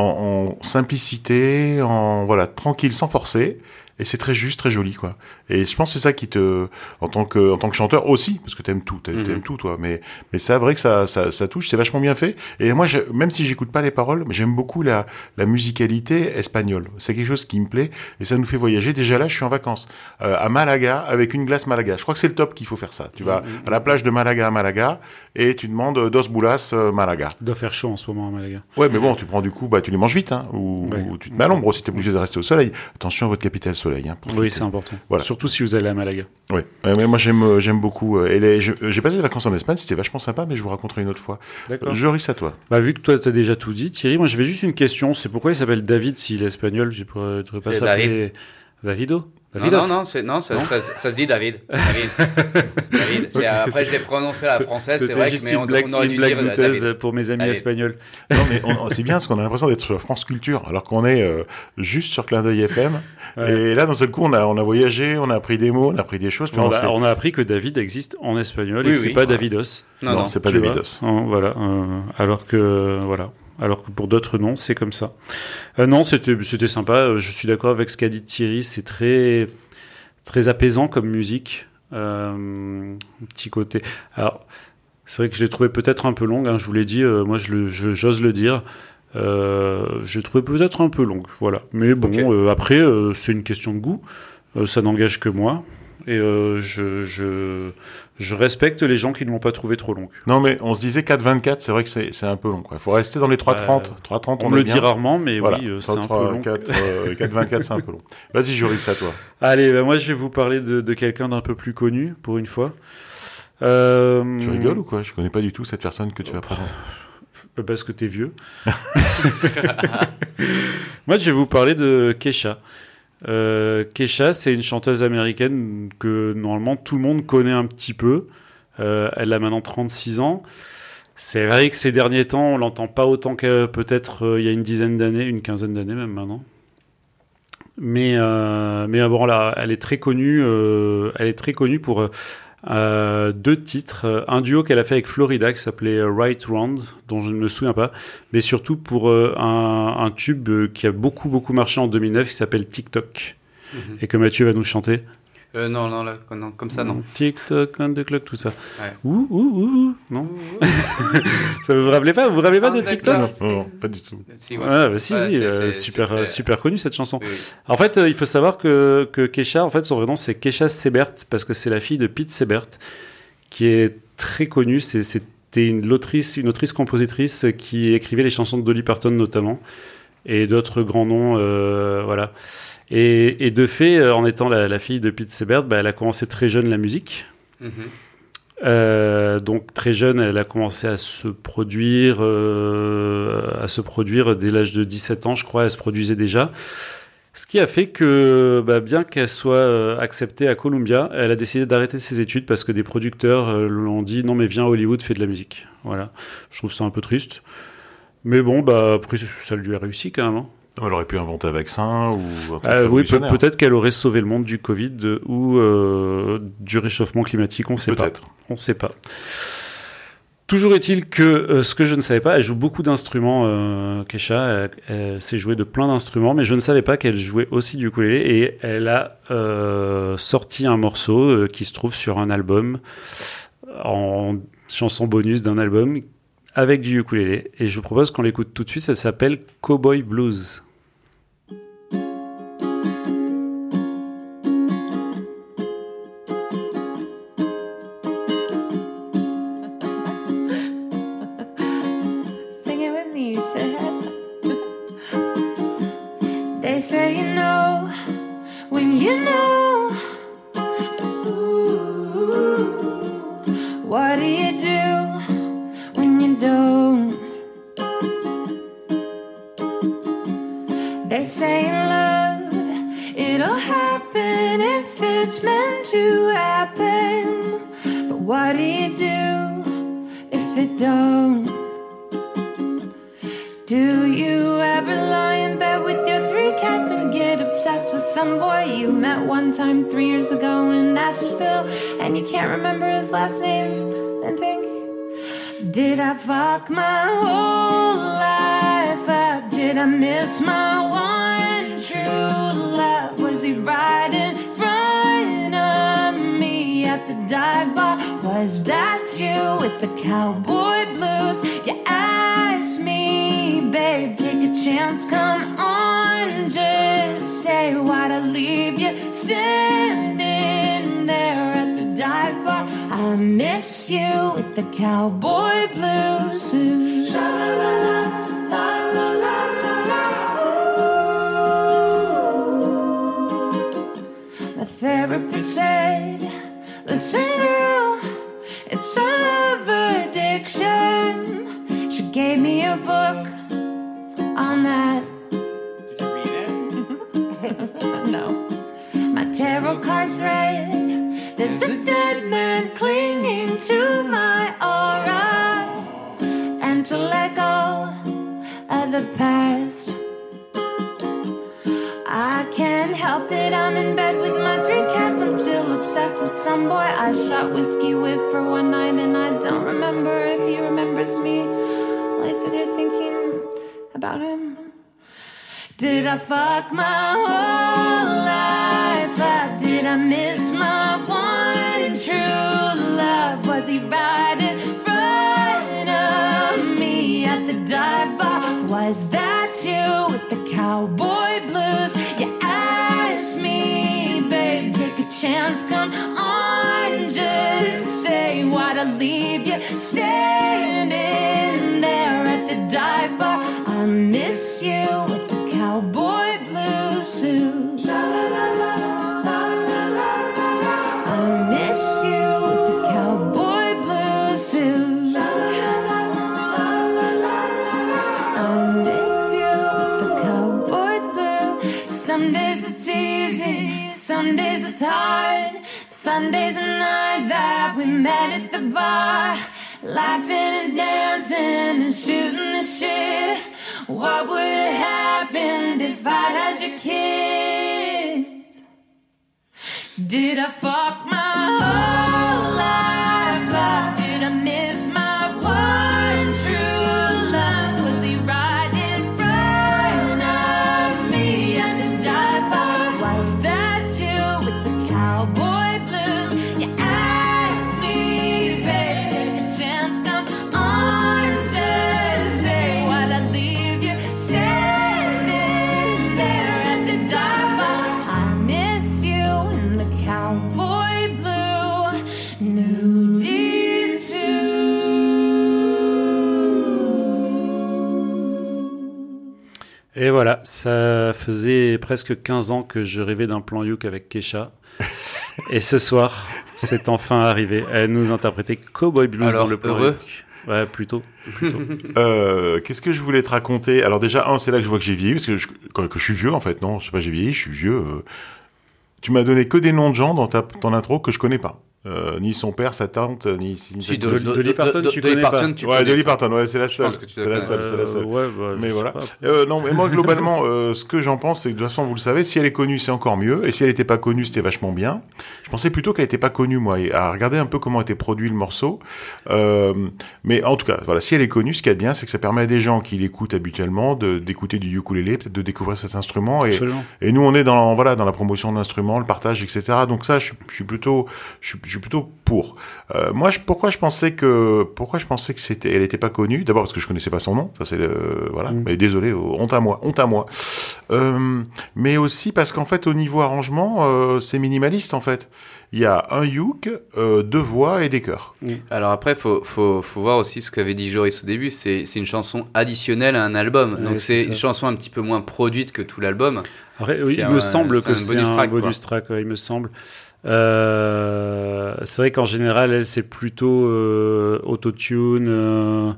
en simplicité, en voilà tranquille, sans forcer, et c'est très juste, très joli, quoi. Et je pense que c'est ça qui te, en tant que, en tant que chanteur aussi, parce que t'aimes tout, t'aimes Mhm. tout, toi. Mais, mais c'est vrai que ça, ça, ça touche, c'est vachement bien fait. Et moi, je- même si j'écoute pas les paroles, mais j'aime beaucoup la, la musicalité espagnole. C'est quelque chose qui me plaît et ça nous fait voyager. Déjà là, je suis en vacances euh, à Malaga avec une glace Malaga. Je crois que c'est le top qu'il faut faire ça. Tu vas à la plage de Malaga à Malaga et tu demandes dos boulas euh, Malaga. Doit faire chaud en ce moment à Malaga. Ouais, mais bon, tu prends du coup, bah tu les manges vite, hein, ou, Ouais. ou tu te mets à l'ombre si t'es obligé de rester au soleil. Attention à votre capitale soleil. Hein, Oui, c'est important. Voilà. Surtout si vous allez à Malaga. Ouais, mais moi j'aime euh, j'aime beaucoup. euh, et les- je- J'ai passé des vacances en Espagne, c'était vachement sympa, mais je vous raconterai une autre fois. D'accord. Joris à toi. Bah, vu que toi, tu as déjà tout dit, Thierry, moi j'avais juste une question. C'est pourquoi il s'appelle David s'il est espagnol? Je pourrais, je pourrais pas C'est s'appeler Davido? Non, non, non, c'est, non, ça, Non ça, ça se dit David. David. David. C'est- Ok, après, c'est- je l'ai prononcé à la française, c'est vrai, que, mais une on, blague, on aurait une dû blague dire David. pour mes amis espagnols. Non, mais c'est bien parce qu'on a l'impression d'être sur France Culture, alors qu'on est euh, juste sur Clin d'œil FM. Ouais. Et là, d'un seul coup, on a, on a voyagé, on a appris des mots, on a appris des choses. Puis On on a, sait- on a appris que David existe en espagnol Oui, et que c'est oui. pas Davidos. Non, non, non. c'est pas Davidos. Voilà. euh, alors que voilà. Alors que pour d'autres noms, c'est comme ça. Euh, non, c'était c'était sympa. euh, Je suis d'accord avec ce qu'a dit Thierry. C'est très très apaisant comme musique. Euh, petit côté. Alors, c'est vrai que je l'ai trouvé peut-être un peu longue. hein, je vous l'ai dit. euh, moi, je j'ose le dire. Je l'ai trouvé peut-être un peu longue. Voilà. Mais bon, après, c'est une question de goût. Ça n'engage que moi. Et je, je, je, respecte les gens qui ne l'ont pas trouvé trop longue. Non, mais on se disait 4,24, c'est vrai que c'est un peu long. Il faut rester dans les 3,30. 3,30, on, on me le dit rarement, mais oui, c'est un peu long. 4,24, c'est un peu long. Vas-y, Joris, à toi. Allez, bah, moi, je vais vous parler de, de quelqu'un d'un peu plus connu, pour une fois. Euh... Tu rigoles ou quoi? Je connais pas du tout cette personne que tu vas présenter. Parce que t'es vieux. Moi, je vais vous parler de Kesha. Euh, Kesha, c'est une chanteuse américaine que normalement tout le monde connaît un petit peu. Euh, elle a maintenant 36 ans. C'est vrai que ces derniers temps, on l'entend pas autant que peut-être euh, il y a une dizaine d'années, une quinzaine d'années même maintenant. Mais, mais bon, là, elle est très connue. elle est très connue pour euh, deux titres, un duo qu'elle a fait avec Florida qui s'appelait Right Round, dont je ne me souviens pas, mais surtout pour euh, un, tube qui a beaucoup beaucoup marché en 2009 qui s'appelle TikTok mhm. et que Mathieu va nous chanter. Euh, non, non, là, comme ça, non. TikTok, de clock, tout ça. Ouh, ouh, ouh, non. ça vous rappelez pas Vous vous rappelez pas de TikTok? Non, pas du tout. Si, bah, si, si super, super connue cette chanson. En fait, euh, il faut savoir que, que Kesha, en fait, son vrai nom, c'est Kesha Sebert, parce que c'est la fille de Pete Sebert, qui est très connue. C'était une autrice, une autrice-compositrice qui écrivait les chansons de Dolly Parton, notamment, et d'autres grands noms, euh, voilà. Et, de fait, euh, en étant la, fille de Pete Sebert, bah, elle a commencé très jeune la musique. Mhm. Euh, donc très jeune, elle a commencé à se produire, euh, à se produire dès l'âge de 17 ans, je crois, elle se produisait déjà. Ce qui a fait que, bah, bien qu'elle soit acceptée à Columbia, elle a décidé d'arrêter ses études parce que des producteurs l'ont dit non mais viens à Hollywood, fais de la musique. Voilà, je trouve ça un peu triste. Mais bon, bah après ça lui a réussi quand même. Hein. Elle aurait pu inventer un vaccin ou un euh, Oui, peut-être qu'elle aurait sauvé le monde du Covid ou euh, du réchauffement climatique, on ne sait pas. On sait pas. Toujours est-il que euh, ce que je ne savais pas, elle joue beaucoup d'instruments, euh, Kesha, elle, s'est jouée de plein d'instruments, mais je ne savais pas qu'elle jouait aussi du ukulélé et elle a sorti un morceau qui se trouve sur un album en chanson bonus d'un album avec du ukulélé et je vous propose qu'on l'écoute tout de suite, ça s'appelle Cowboy Blues. tarot cards read. There's a dead man clinging to my aura. And to let go of the past. I can't help that I'm in bed with my three cats. I'm still obsessed with some boy I shot whiskey with for one night, and I don't remember if he remembers me. While I sit here thinking about him. Did I fuck my whole life? I miss my one true love. Was he right in front of me at the dive bar? Was that you with the cowboy blues? You asked me, babe, take a chance, come on, just stay. Why'd I leave you standing there at the dive bar? I miss you. That we met at the bar, laughing and dancing and shooting the shit. What would have happened if I had your kiss? Did I fuck my whole life up? Voilà, ça faisait presque 15 ans que je rêvais d'un plan Youk avec Kesha. Et ce soir, c'est enfin arrivé. Elle nous interprétait Cowboy Blues Alors, dans le plan heureux Youk. Ouais, plutôt. plutôt. Euh, Qu'est-ce que je voulais te raconter? Alors déjà, un, c'est là que je vois que j'ai vieilli, parce que je, que, que je suis vieux en fait. Non, je sais pas, j'ai vieilli, je suis vieux. euh. Tu m'as donné que des noms de gens dans ta ton intro que je connais pas. Euh, ni son père, sa tante, ni... ni Si, de- Dolly Parton, tu connais pas. tu ouais, Dolly. Parton, ouais, c'est la seule. pense que tu C'est la seule, c'est la Euh, seule. ouais, bah, Mais voilà. pas. Euh, non, mais moi globalement, euh, ce que j'en pense, c'est que de toute façon, vous le savez, si elle est connue, c'est encore mieux, et si elle n'était pas connue, c'était vachement bien. Je pensais plutôt qu'elle n'était pas connue, moi, et à regarder un peu comment était produit le morceau. Euh, mais en tout cas, voilà, si elle est connue, ce qui est bien, c'est que ça permet à des gens qui l'écoutent habituellement de d'écouter du ukulélé, peut-être de découvrir cet instrument. Et, et nous, on est dans voilà dans la promotion de l'instrument, le partage, etc. Donc ça, je, suis- je suis plutôt, je suis, je suis plutôt pour. Euh, moi, je, pourquoi je pensais que, pourquoi je pensais que c'était, elle n'était pas connue? D'abord parce que je connaissais pas son nom. Ça c'est le, voilà. Mm. Mais désolé, oh, honte à moi, honte à moi. Euh, mais aussi parce qu'en fait, au niveau arrangement, euh, c'est minimaliste en fait. Il y a un uke, euh, deux voix et des chœurs. Alors après, faut, faut, faut voir aussi ce qu'avait dit Joris au début. C'est c'est une chanson additionnelle à un album. Donc c'est une chanson un petit peu moins produite que tout l'album. Après, oui, C'est il un- me semble c'est que un c'est bonus un track, bonus track, ouais, il me semble. Euh, c'est vrai qu'en général, elle, c'est plutôt euh, autotune, euh,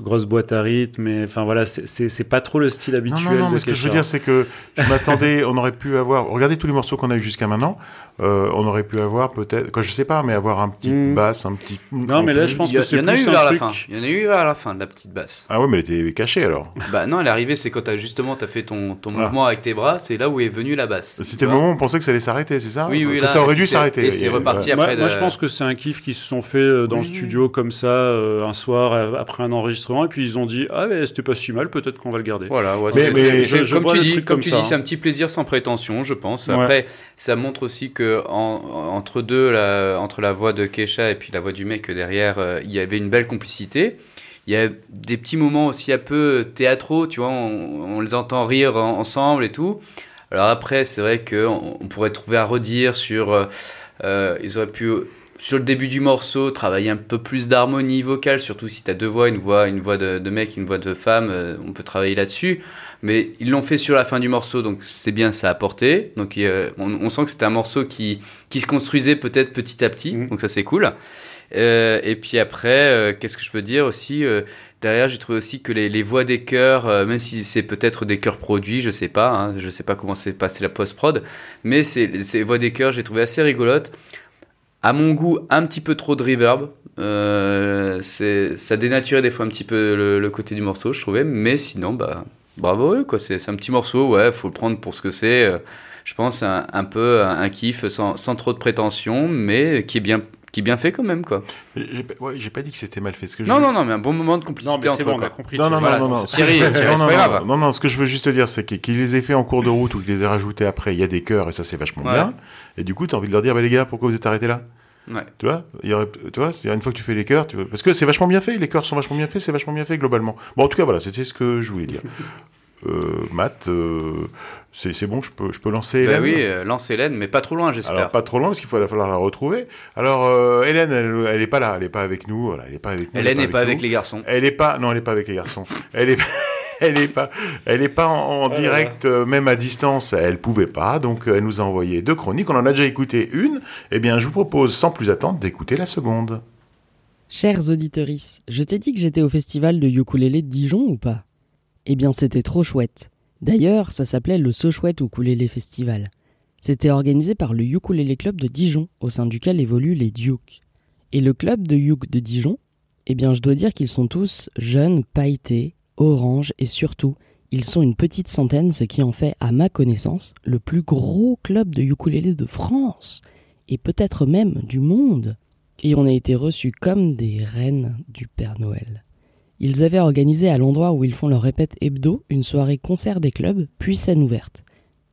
grosse boîte à rythme, mais enfin voilà, c'est- c'est c'est pas trop le style Non, habituel. non, non, de mais ce que je veux Kesha. dire, c'est que je m'attendais, on aurait pu avoir, regardez tous les morceaux qu'on a eu jusqu'à maintenant, euh, on aurait pu avoir peut-être, quoi, je sais pas, mais avoir un petit Mm. basse, un petit. Non, mais là, je pense que c'est il y en a plus eu un vers la truc- fin. Il y en a eu vers la fin de la petite basse. Ah ouais, mais elle était cachée alors. bah non, elle est arrivée, c'est quand as, justement tu as fait ton, ton Ah. mouvement avec tes bras, c'est là où est venue la basse. C'était le moment où on pensait que ça allait s'arrêter, c'est ça? Oui, oui, là, ça aurait dû s'arrêter. et c'est reparti ouais. après. Moi, je pense que c'est un kiff qui se sont fait euh, dans Oui, le studio comme ça euh, un soir après un enregistrement et puis ils ont dit ah mais c'était pas si mal peut-être qu'on va le garder. Voilà, ouais, Mais- je- je comme tu dis, comme tu dis, hein. c'est un petit plaisir sans prétention, je pense. Après, ça montre aussi que en- entre deux, entre la voix de Kesha et puis la voix du mec derrière, euh, il y avait une belle complicité. Il y a des petits moments aussi un peu théâtraux, tu vois, on, les entend rire en- ensemble et tout. Alors après, c'est vrai qu'on on pourrait trouver à redire sur, euh, euh, ils auraient pu sur le début du morceau, travailler un peu plus d'harmonie vocale, surtout si tu as deux voix, une voix, une voix de, de mec, une voix de femme, on peut travailler là-dessus. Mais ils l'ont fait sur la fin du morceau, donc c'est bien, ça a apporté. Donc euh, on, on sent que c'était un morceau qui, qui se construisait peut-être petit à petit, Mhm. donc ça c'est cool. Euh, et puis après, euh, qu'est-ce que je peux dire aussi euh, Derrière, j'ai trouvé aussi que les, les voix des chœurs, même si c'est peut-être des chœurs produits, je sais pas, hein, je sais pas comment s'est passé la post-prod, mais ces, ces voix des chœurs, j'ai trouvé assez rigolotes. À mon goût, un petit peu trop de reverb. Euh, ça dénaturait des fois un petit peu le, le côté du morceau, je trouvais. Mais sinon, bah, bravo eux, quoi. C'est, un petit morceau, ouais, faut le prendre pour ce que c'est. Euh, Je pense un, un peu un, un kiff sans, sans trop de prétention, mais qui est bien, qui est bien fait quand même, quoi. J'ai pas- ouais, j'ai pas dit que c'était mal fait. Ce que je Non, veux- non, non, mais un bon moment de complicité Non mais c'est entre bon, on a compris. Non, non, voilà, non, non, non. Thierry, Non, Thierry, non, pas non, grave. Non, non, ce que je veux juste te dire, c'est qu'ils qu'ils les aient fait en cours de route ou qu'ils les aient rajoutés après. Il y a des chœurs et ça, c'est vachement Ouais. bien. Et du coup, tu as envie de leur dire, bah, les gars, pourquoi vous êtes arrêtés là? Ouais. Tu vois, il y aurait, tu vois, une fois que tu fais les chœurs, tu vois, parce que c'est vachement bien fait, les chœurs sont vachement bien faits, c'est vachement bien fait globalement. Bon, en tout cas, voilà, c'était ce que je voulais dire. Matt, c'est bon, je peux, je peux lancer bah Hélène Oui, euh, lance Hélène, mais pas trop loin, j'espère. Pas trop loin, parce qu'il va falloir la retrouver. Alors, euh, Hélène, elle n'est pas là, elle n'est pas avec nous. Voilà, elle n'est pas avec nous. Hélène n'est pas, avec, les garçons. Elle n'est pas, non, elle n'est pas avec les garçons. elle est elle n'est pas, elle est pas en, direct, euh, même à distance. Elle pouvait pas, donc elle nous a envoyé deux chroniques. On en a déjà écouté une. Eh bien, je vous propose, sans plus attendre, d'écouter la seconde. Chers auditeurs, je t'ai dit que j'étais au festival de ukulélé de Dijon ou pas? Eh bien, c'était trop chouette. D'ailleurs, ça s'appelait le Sochouette Ukulélé Festival. C'était organisé par le Ukulélé Club de Dijon, au sein duquel évoluent les Duke. Et le club de Uk de Dijon, eh bien je dois dire qu'ils sont tous jeunes, pailletés, orange et surtout, ils sont une petite centaine, ce qui en fait, à ma connaissance, le plus gros club de ukulélé de France, et peut-être même du monde. Et on a été reçus comme des reines du Père Noël. Ils avaient organisé à l'endroit où ils font leur répète hebdo une soirée concert des clubs, puis scène ouverte.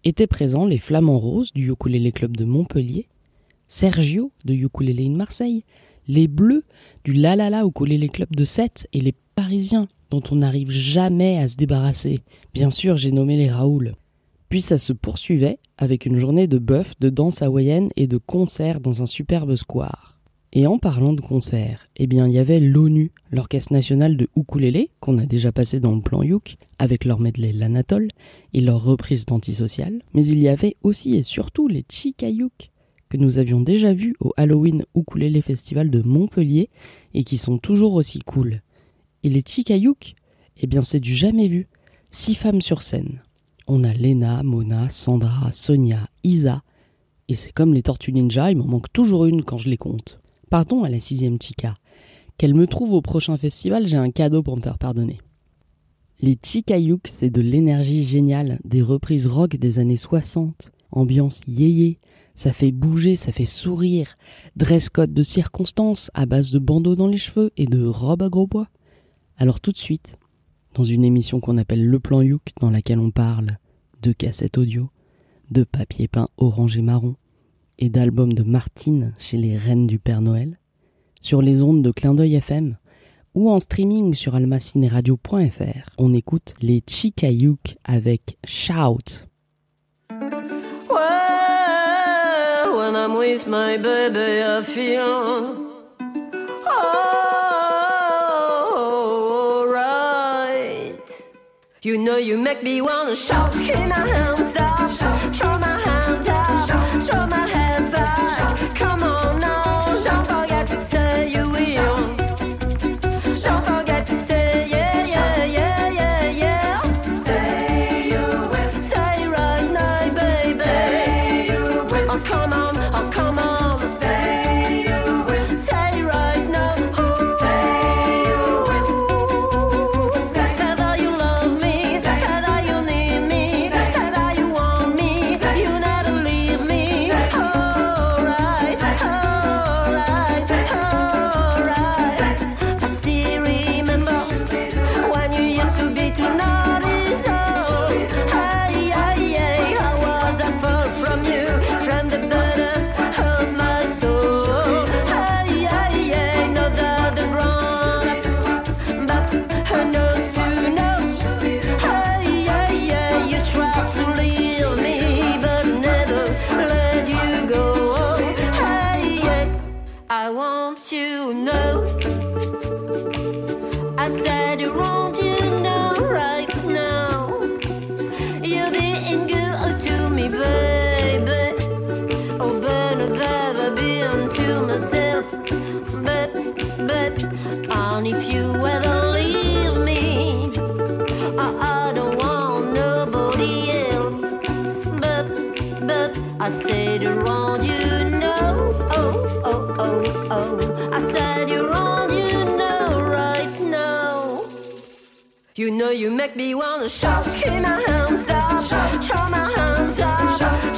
Étaient présents les Flamands Roses du Ukulele Club de Montpellier, Sergio de Ukulele in Marseille, les Bleus du La La La Ukulele Club de Sète et les Parisiens dont on n'arrive jamais à se débarrasser. Bien sûr, j'ai nommé les Raoul. Puis ça se poursuivait avec une journée de bœuf, de danse hawaïenne et de concerts dans un superbe square. Et en parlant de concert, eh bien, il y avait l'ONU, l'Orchestre national de ukulélé, qu'on a déjà passé dans le plan Youk, avec leur medley L'Anatole et leur reprise d'Antisocial. Mais il y avait aussi et surtout les Chikayuk, que nous avions déjà vus au Halloween Ukulélé Festival de Montpellier et qui sont toujours aussi cool. Et les Chikayuk, eh bien, c'est du jamais vu. Six femmes sur scène. On a Lena, Mona, Sandra, Sonia, Isa. Et c'est comme les Tortues Ninja, il m'en manque toujours une quand je les compte. Pardon à la sixième chica. Qu'elle me trouve au prochain festival, j'ai un cadeau pour me faire pardonner. Les Chikayuk, c'est de l'énergie géniale, des reprises rock des années 60, ambiance yéyé, ça fait bouger, ça fait sourire, dress code de circonstance à base de bandeaux dans les cheveux et de robes à gros bois. Alors tout de suite, dans une émission qu'on appelle Le Plan Youk, dans laquelle on parle de cassettes audio, de papier peint orange et marron, et d'albums de Martine chez les Reines du Père Noël, sur les ondes de Clin d'œil FM ou en streaming sur almacineradio.fr. On écoute les Chikayuk avec Shout. Oh, You know you make me wanna shout, keep my hands down, You make me wanna shout, keep my hands down, throw my hands out,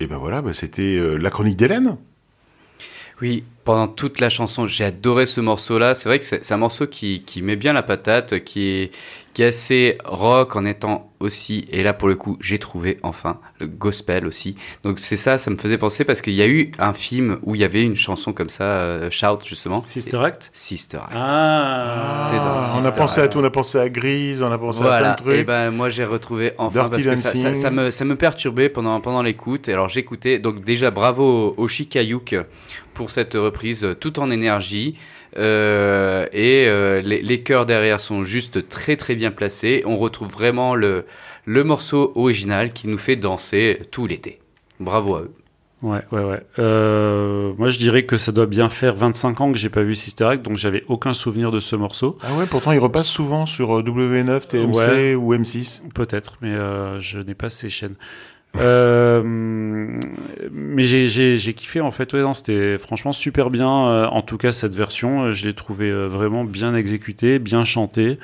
Et ben voilà, bah, c'était euh, la chronique d'Hélène. Oui, pendant toute la chanson, j'ai adoré ce morceau-là. C'est vrai que c'est un morceau qui, qui met bien la patate, qui est, qui est assez rock en étant aussi, et là pour le coup, j'ai trouvé enfin le gospel aussi. Donc c'est ça, ça me faisait penser parce qu'il y a eu un film où il y avait une chanson comme ça, euh, Shout justement. Sister Act? Sister Act. Ah, C'est dans on a pensé à tout, on a pensé à Grise, on a pensé à plein de et trucs. ben moi j'ai retrouvé enfin Dirty parce que ça, ça, Dancing. ça me, ça me perturbait pendant, pendant l'écoute. Et Alors j'écoutais, donc déjà bravo au, pour cette reprise euh, tout en énergie. Euh, et euh, les, les chœurs derrière sont juste très très bien placés. On retrouve vraiment le, le morceau original qui nous fait danser tout l'été. Bravo à eux. Ouais, ouais, ouais. Euh, moi, je dirais que ça doit bien faire 25 ans que j'ai pas vu Sister Act, donc j'avais aucun souvenir de ce morceau. Ah ouais, pourtant il repasse souvent sur euh, W9, TMC Ouais. ou M6. Peut-être, mais euh, je n'ai pas ces chaînes. Euh, mais j'ai- kiffé en fait. Ouais, c'était franchement super bien. Euh, en tout cas, cette version, euh, je l'ai trouvée vraiment bien exécutée, bien chantée,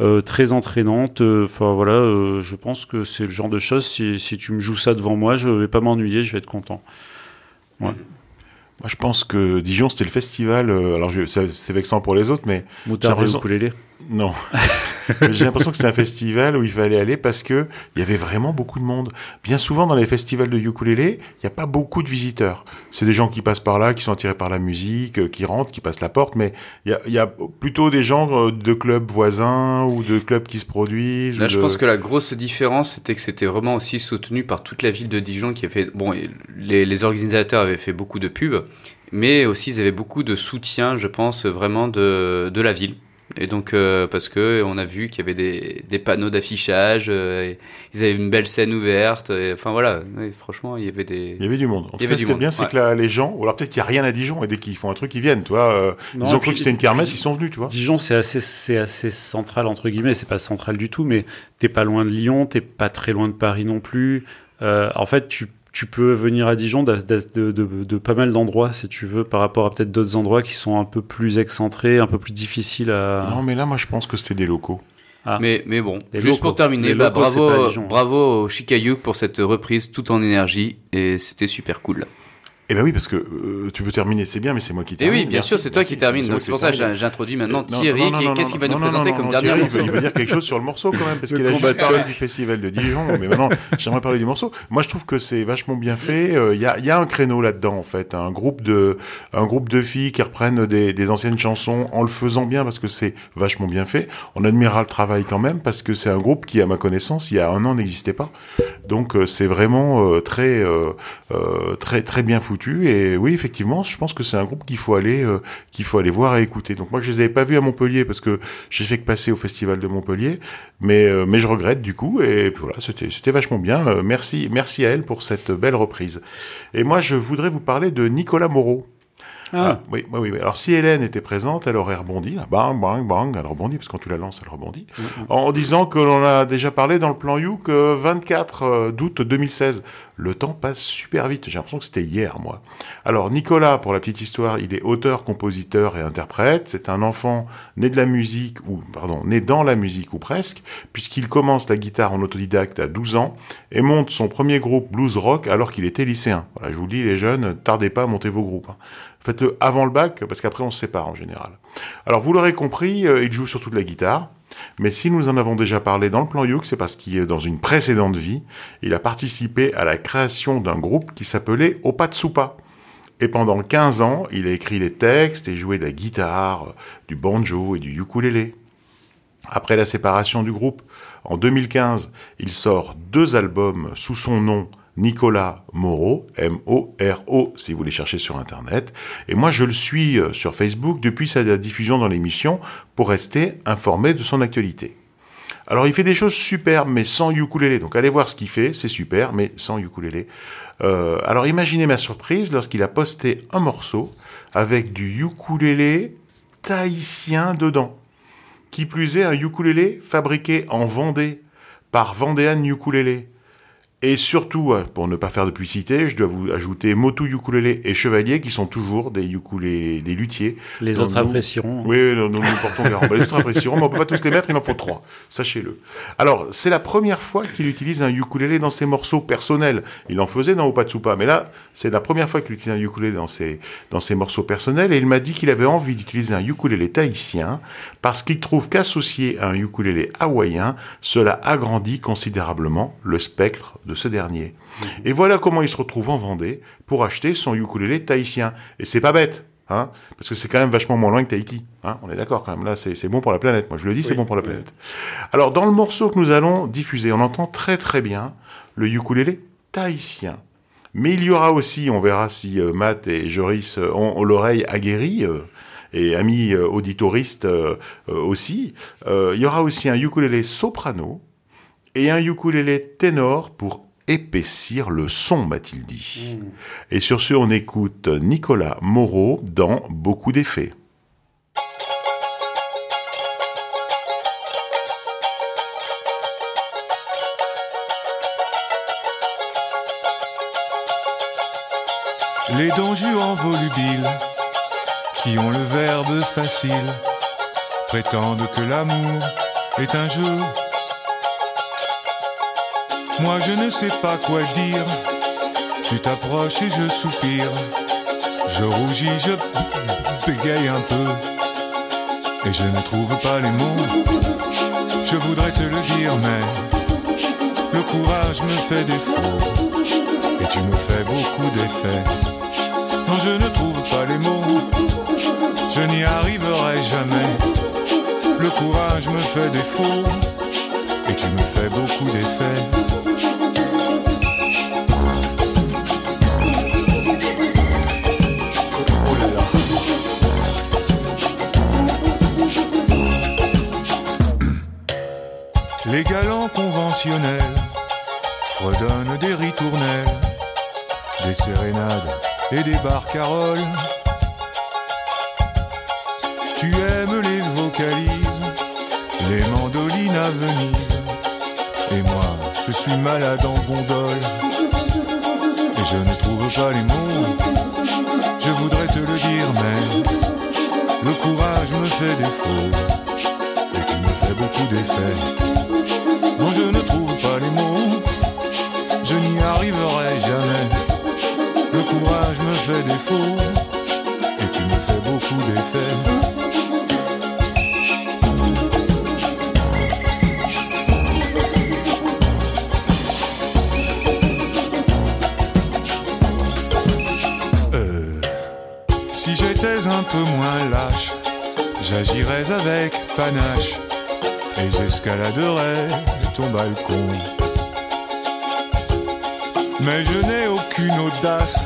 euh, très entraînante. Euh, Enfin voilà, euh, je pense que c'est le genre de choses. Si, si tu me joues ça devant moi, je vais pas m'ennuyer, je vais être content. Moi je pense que Dijon c'était le festival, alors c'est vexant pour les autres, mais Moutarde et ukulélé. Non. J'ai l'impression que c'était un festival où il fallait aller parce que il y avait vraiment beaucoup de monde. Bien souvent dans les festivals de ukulélé, il n'y a pas beaucoup de visiteurs. C'est des gens qui passent par là, qui sont attirés par la musique, euh, qui rentrent, qui passent la porte, mais il y a, il y a plutôt des gens euh, de clubs voisins ou de clubs qui se produisent. Là, je pense que la grosse différence, c'était que c'était vraiment aussi soutenu par toute la ville de Dijon qui a fait. Bon, les, les organisateurs avaient fait beaucoup de pubs, mais aussi ils avaient beaucoup de soutien, je pense, vraiment de, de la ville. Et donc, euh, parce que on a vu qu'il y avait des, des panneaux d'affichage, euh, ils avaient une belle scène ouverte. et- enfin voilà, franchement, il y avait des. Il y avait du monde. En tout cas, ce qui est bien, c'est ouais. que là, les gens, ou alors peut-être qu'il n'y a rien à Dijon, et dès qu'ils font un truc, ils viennent, tu vois. euh, Non, ils ont cru que c'était une kermesse, ils sont venus, tu vois. Dijon, c'est assez, c'est assez central, entre guillemets. C'est pas central du tout, mais t'es pas loin de Lyon, t'es pas très loin de Paris non plus. En fait, tu, tu peux venir à Dijon de, de, de- de- de pas mal d'endroits, si tu veux, par rapport à peut-être d'autres endroits qui sont un peu plus excentrés, un peu plus difficiles à. Non, mais là, moi, je pense que c'était des locaux. Mais, mais bon, Les juste locaux. pour terminer, bah, locaux, bravo, Dijon. bravo au pour cette reprise tout en énergie, et c'était super cool. Eh ben oui, parce que euh, tu veux terminer, c'est bien, mais c'est moi qui Et termine. oui, bien Merci, sûr, c'est toi qui termine. Donc c'est pour ça que j'introduis maintenant Non, Thierry. Qu'est-ce qu'il va nous non, présenter non, comme non, dernier Thierry, morceau il va dire quelque chose sur le morceau quand même, parce qu'il a juste parlé du festival de Dijon, mais maintenant j'aimerais parler du morceau. Moi je trouve que c'est vachement bien fait. Euh, Il y, a, il y a un créneau là-dedans en fait, un groupe de, un groupe de filles qui reprennent des, des anciennes chansons en le faisant bien parce que c'est vachement bien fait. On admirera le travail quand même parce que c'est un groupe qui, à ma connaissance, il y a un an n'existait pas. Donc euh, c'est vraiment euh, très, euh, euh, très, très bien foutu. Et oui, effectivement, je pense que c'est un groupe qu'il faut aller, euh, qu'il faut aller voir et écouter. Donc moi, je les avais pas vus à Montpellier parce que j'ai fait que passer au festival de Montpellier, mais euh, mais je regrette du coup. Et voilà, c'était c'était vachement bien. Euh, merci merci à elle pour cette belle reprise. Et moi, je voudrais vous parler de Nicolas Moreau. Ah, oui, oui, oui. Alors si Hélène était présente, elle aurait rebondi, là, bang, bang, bang, elle rebondit, parce que quand tu la lances, elle rebondit, en disant que l'on a déjà parlé dans le plan Youk euh, 24 euh, d'août 2016. Le temps passe super vite, j'ai l'impression que c'était hier, moi. Alors Nicolas, pour la petite histoire, il est auteur, compositeur et interprète. C'est un enfant né de la musique, ou pardon, né dans la musique ou presque, puisqu'il commence la guitare en autodidacte à 12 ans et monte son premier groupe blues rock alors qu'il était lycéen. Voilà, je vous le dis, les jeunes, tardez pas à monter vos groupes. hein. Faites-le avant le bac, parce qu'après on se sépare en général. Alors vous l'aurez compris, euh, il joue surtout de la guitare. Mais si nous en avons déjà parlé dans le plan Youk, c'est parce qu'il est dans une précédente vie, il a participé à la création d'un groupe qui s'appelait Opatsupa. Et pendant 15 ans, il a écrit les textes et joué de la guitare, euh, du banjo et du ukulélé. Après la séparation du groupe, en 2015, il sort deux albums sous son nom Nicolas Moreau, M-O-R-O, si vous les cherchez sur Internet. Et moi, je le suis euh, sur Facebook depuis sa diffusion dans l'émission pour rester informé de son actualité. Alors il fait des choses super, mais sans ukulélé. Donc allez voir ce qu'il fait, c'est super, mais sans ukulélé. Euh, alors imaginez ma surprise lorsqu'il a posté un morceau avec du ukulélé tahitien dedans. Qui plus est, un ukulélé fabriqué en Vendée par Vendéan Ukulélé. Et surtout, euh, pour ne pas faire de publicité, je dois vous ajouter Motu Ukulélé et Chevalier, qui sont toujours des ukulélés, des luthiers. Les autres apprécieront. Oui, nous, nous, nous portons garant. Les autres apprécieront, mais on peut pas tous les mettre, il en faut trois. Sachez-le. Alors, c'est la première fois qu'il utilise un ukulélé dans ses morceaux personnels. Il en faisait dans Opatsupa, mais là, c'est la première fois qu'il utilise un ukulélé dans ses, dans ses morceaux personnels, et il m'a dit qu'il avait envie d'utiliser un ukulélé tahitien, parce qu'il trouve qu'associé à un ukulélé hawaïen, cela agrandit considérablement le spectre de ce dernier. Et voilà comment il se retrouve en Vendée pour acheter son ukulélé tahitien. Et c'est pas bête, hein, parce que c'est quand même vachement moins loin que Tahiti. Hein, on est d'accord quand même. Là, c'est bon pour la planète. Moi, je le dis, c'est bon pour la oui. planète. Alors, dans le morceau que nous allons diffuser, on entend très très bien le ukulélé tahitien. Mais il y aura aussi, on verra si euh, Matt et Joris euh, ont, ont l'oreille aguerrie, euh, et amis auditoristes aussi, il y aura aussi un ukulélé soprano et un ukulélé ténor pour épaissir le son, m'a-t-il dit. Et sur ce, on écoute Nicolas Moreau dans Beaucoup d'effets. Les dons en volubiles, qui ont le verbe facile, prétendent que l'amour est un jeu. Moi je ne sais pas quoi dire, tu t'approches et je soupire, je rougis, je bégaye un peu, et je ne trouve pas les mots. Je voudrais te le dire, mais le courage me fait défaut, et tu me fais beaucoup d'effets. Non, je ne trouve pas les mots. Je n'y arriverai jamais. Le courage me fait défaut. Et tu me fais beaucoup d'effets. Des barcaroles. Tu aimes les vocalises, les mandolines à Venise. Et moi, je suis malade en gondole. Et je ne trouve pas les mots. Je voudrais te le dire, mais le courage me fait défaut. Et tu me fais beaucoup d'effets. Non, je et j'escaladerais ton balcon. Mais je n'ai aucune audace,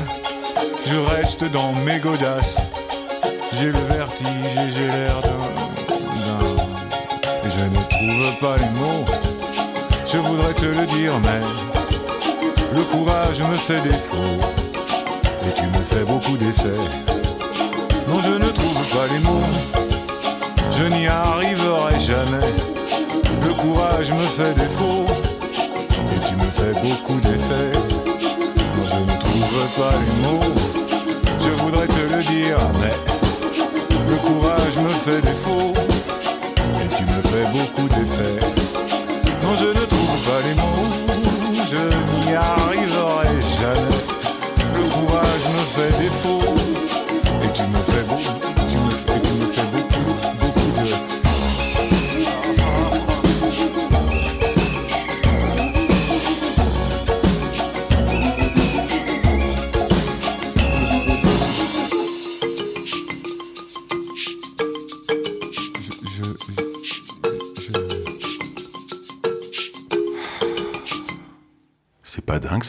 je reste dans mes godasses. J'ai le vertige et j'ai l'air d'un- Je ne trouve pas les mots, je voudrais te le dire, mais le courage me fait défaut. Et tu me fais beaucoup d'effets. Non, je ne trouve pas les mots, je n'y arriverai jamais. Le courage me fait défaut. Et tu me fais beaucoup d'effets. Je ne trouve pas les mots. Je voudrais te le dire, mais le courage me fait défaut. Et tu me fais beaucoup d'effets.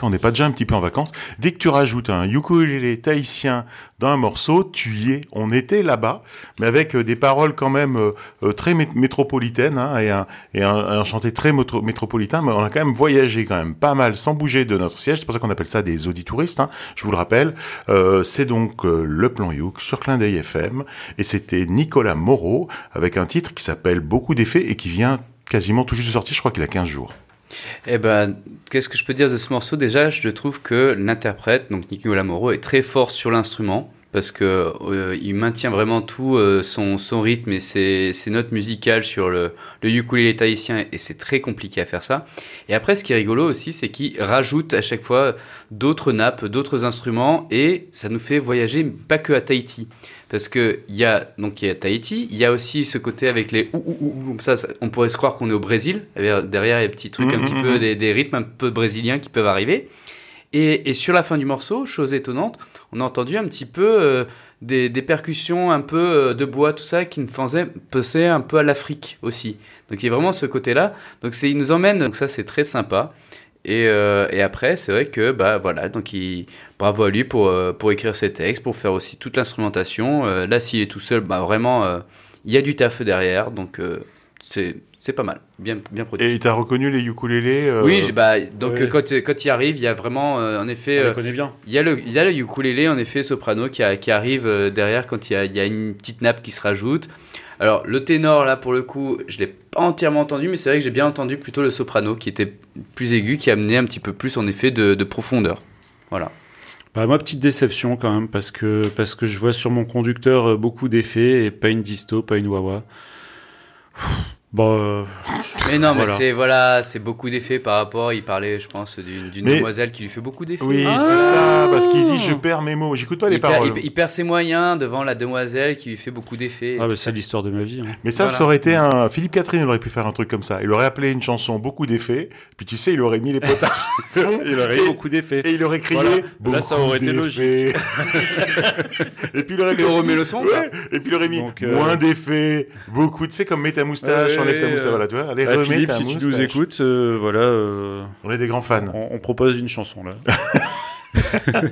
On n'est pas déjà un petit peu en vacances. Dès que tu rajoutes un ukulélé tahitien dans un morceau, tu y es. On était là-bas, mais avec euh, des paroles quand même euh, euh, très métropolitaines hein, et, un, et un, chanté très métropolitain, mais on a quand même voyagé quand même pas mal sans bouger de notre siège. C'est pour ça qu'on appelle ça des auditouristes, hein, je vous le rappelle. c'est donc le plan Youk sur Clin d'œil FM et c'était Nicolas Moreau avec un titre qui s'appelle Beaucoup d'effets et qui vient quasiment tout juste de sortir, je crois qu'il a 15 jours. Eh ben, qu'est-ce que je peux dire de ce morceau? Déjà, je trouve que l'interprète, donc Nicolas Moreau, est très fort sur l'instrument parce que euh, il maintient vraiment tout euh, son, son, rythme et ses, notes musicales sur le, le ukulélé tahitien et c'est très compliqué à faire ça. Et après, ce qui est rigolo aussi, c'est qu'il rajoute à chaque fois d'autres nappes, d'autres instruments et ça nous fait voyager pas que à Tahiti parce que il y a donc il y a Tahiti, il y a aussi ce côté avec les ou, ou, ou comme ça, on pourrait se croire qu'on est au Brésil. Derrière, il y a des petits trucs un petit peu des, des, rythmes un peu brésiliens qui peuvent arriver. Et, et, sur la fin du morceau, chose étonnante, on a entendu un petit peu euh, des, des, percussions un peu euh, de bois, tout ça, qui nous faisaient penser un peu à l'Afrique aussi. Donc il y a vraiment ce côté-là. Donc il nous emmène, donc ça c'est très sympa. Et, euh, et, après, c'est vrai que bah voilà, donc il, bravo à lui pour, euh, pour écrire ses textes, pour faire aussi toute l'instrumentation. Euh, là, s'il est tout seul, bah vraiment, euh, il y a du taf derrière, donc c'est c'est pas mal, bien bien produit. Et tu as reconnu les ukulélés Oui, bah donc quand quand il arrive, il y a vraiment en effet. On connaît bien. Il y a le il y a le ukulélé en effet soprano qui, a, qui arrive derrière quand il y a il y a une petite nappe qui se rajoute. Alors, le ténor, là, pour le coup, je l'ai pas entièrement entendu, mais c'est vrai que j'ai bien entendu plutôt le soprano, qui était plus aigu, qui amenait un petit peu plus, en effet, de, de profondeur. Voilà. Bah, moi, petite déception quand même, parce que, parce que je vois sur mon conducteur euh, beaucoup d'effets et pas une disto, pas une wah Bon, euh, mais non, mais c'est voilà, c'est beaucoup d'effets par rapport. Il parlait, je pense, d'une demoiselle qui lui fait beaucoup d'effets. Oui, c'est ça, parce qu'il dit je perds mes mots. J'écoute pas les paroles. il, perd ses moyens devant la demoiselle qui lui fait beaucoup d'effets. Ah, bah, c'est l'histoire de ma vie. Hein. Mais ça, ça aurait été un Philippe Catherine aurait pu faire un truc comme ça. Il aurait appelé une chanson beaucoup d'effets. Puis tu sais, il aurait mis les potages. il aurait eu beaucoup d'effets. Et il aurait crié. Là, ça aurait été logique. et puis il aurait il remet le son. Et puis il aurait mis euh, moins d'effets, beaucoup. Tu sais, comme mets ta moustache enlève ta moustache. Voilà, tu vois, allez, bah, Philippe, si tu nous écoutes, euh, voilà. Euh, on est des grands fans. On, on propose une chanson là.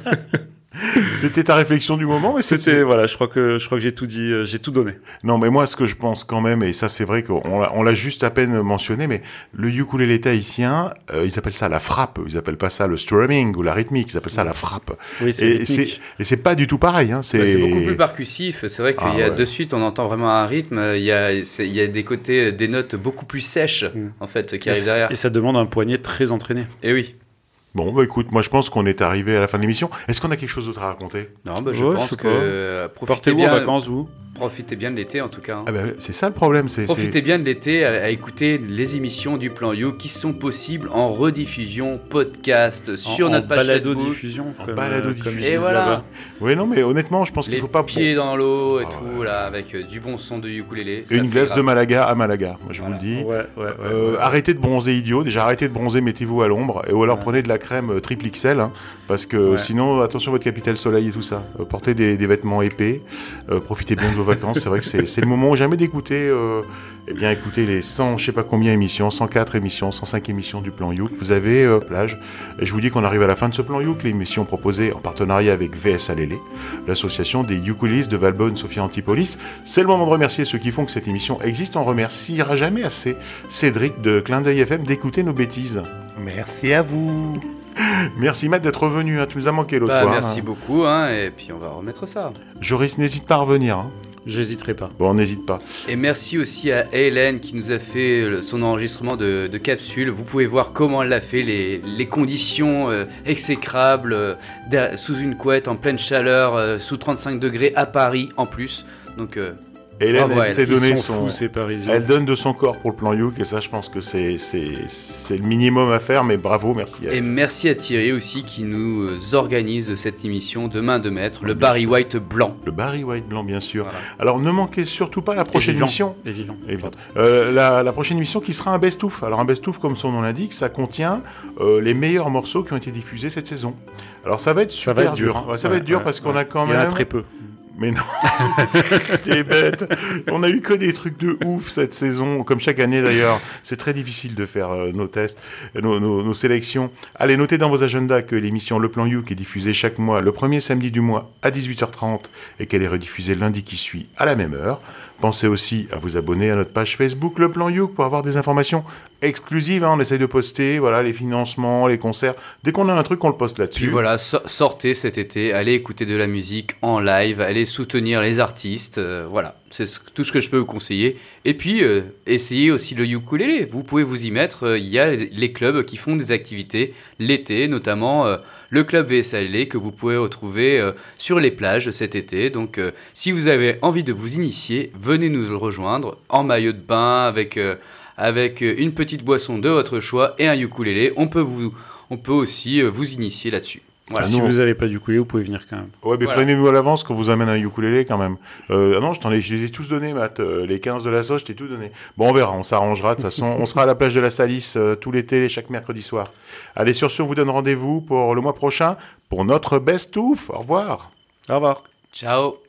C'était ta réflexion du moment, mais c'était voilà. Je crois que je crois que j'ai tout dit, euh, j'ai tout donné. Non, mais moi, ce que je pense quand même, et ça, c'est vrai qu'on l'a juste à peine mentionné, mais le ukulélé tahitien, euh, ils appellent ça la frappe. Ils appellent pas ça le strumming ou la rythmique. Ils appellent ça la frappe. Oui, et c'est et c'est pas du tout pareil. Hein. C'est bah, beaucoup plus percussif. C'est vrai qu'il ah, y a de suite, on entend vraiment un rythme. Il y a il y a des côtés, des notes beaucoup plus sèches mm. en fait qui arrivent derrière. Et ça demande un poignet très entraîné. Et oui. Bon, bah écoute, moi je pense qu'on est arrivé à la fin de l'émission. Est-ce qu'on a quelque chose d'autre à raconter? Non, bah, je pense que euh, profitez bien. en vacances, vous? Profitez bien de l'été en tout cas. Hein. Ah bah, c'est ça le problème. c'est Profitez bien de l'été à, écouter les émissions du Plan You qui sont possibles en rediffusion, podcast, sur notre page balado diffusion. En balado diffusion. Et voilà. Oui, non, mais honnêtement, je pense qu'il faut pas. pieds dans l'eau et ah tout, là, avec euh, du bon son de ukulélé. Une glace de Malaga à Malaga, moi je vous le dis. Ouais, ouais, euh, arrêtez de bronzer, idiot. Déjà, arrêtez de bronzer, mettez-vous à l'ombre. Et ou alors prenez de la crème euh, triple XL, hein, parce que sinon, attention votre capital soleil et tout ça. portez des, des vêtements épais. profitez bien de vos vacances. C'est vrai que c'est le moment jamais d'écouter, euh, eh bien, écouter les 100, je sais pas combien émissions, 104 émissions, 105 émissions du plan Youk. Vous avez euh, plage. Et je vous dis qu'on arrive à la fin de ce plan Youk, l'émission proposée en partenariat avec VS L'association des ukulistes de Valbonne, Sophia Antipolis. C'est le moment de remercier ceux qui font que cette émission existe. On remerciera jamais assez Cédric de Clin d'œil FM d'écouter nos bêtises. Merci à vous. Merci Matt d'être revenu, hein. tu nous as manqué l'autre bah, fois. Merci beaucoup, hein, et puis on va remettre ça. Joris, n'hésite pas à revenir. J'hésiterai pas. Bon, n'hésite pas. Et merci aussi à Hélène qui nous a fait son enregistrement de, de capsule. Vous pouvez voir comment elle l'a fait, les, les conditions euh, exécrables, euh, sous une couette, en pleine chaleur, euh, sous 35 degrés à Paris en plus. Donc Hélène, elle, s'est donné son. ces Parisiens. Elle donne de son corps pour le plan Youk, et ça, je pense que c'est le minimum à faire, mais bravo, merci à Et merci à Thierry aussi qui nous euh, organise cette émission de main de maître, le Barry White blanc. Le Barry White blanc, bien sûr. Alors, ne manquez surtout pas la prochaine émission. Évident. Euh, la, la, prochaine émission qui sera un best-of. Alors, un best-of, comme son nom l'indique, ça contient euh, les meilleurs morceaux qui ont été diffusés cette saison. Alors, ça va être super dur. Hein. ça va être dur parce qu'on a quand même. Il y en a très peu. Mais non, t'es bête. On a eu que des trucs de ouf cette saison, comme chaque année d'ailleurs. C'est très difficile de faire euh, nos tests, nos, nos, sélections. Allez, notez dans vos agendas que l'émission Le Plan Youk est diffusée chaque mois, le premier samedi du mois à 18h30 et qu'elle est rediffusée lundi qui suit à la même heure. Pensez aussi à vous abonner à notre page Facebook Le Plan Youk pour avoir des informations exclusives. Hein. On essaye de poster voilà, les financements, les concerts. Dès qu'on a un truc, on le poste là-dessus. Puis voilà, so sortez cet été, allez écouter de la musique en live, allez soutenir les artistes. Euh, voilà, c'est tout ce que je peux vous conseiller. Et puis, euh, essayez aussi le ukulélé. Vous pouvez vous y mettre. Euh, il y a les clubs qui font des activités l'été, notamment le club VSLE que vous pouvez retrouver euh, sur les plages cet été. Donc, euh, si vous avez envie de vous initier, venez nous rejoindre en maillot de bain avec, avec une petite boisson de votre choix et un ukulélé. On on peut aussi vous initier là-dessus. Voilà. si vous n'avez pas d'ukulélé, vous pouvez venir quand même. Ouais, mais voilà. prenez-nous à l'avance quand vous amène un ukulélé quand même. Euh, ah non, je, t'en ai, je les ai tous donnés, Matt. Euh, les 15 de la sauce, je t'ai tout donné. Bon, on verra, on s'arrangera. De toute façon, on sera à la plage de la Salisse euh, tout l'été, chaque mercredi soir. Allez, sur ce, on vous donne rendez-vous pour le mois prochain pour notre best-off. Au revoir. Au revoir. Ciao.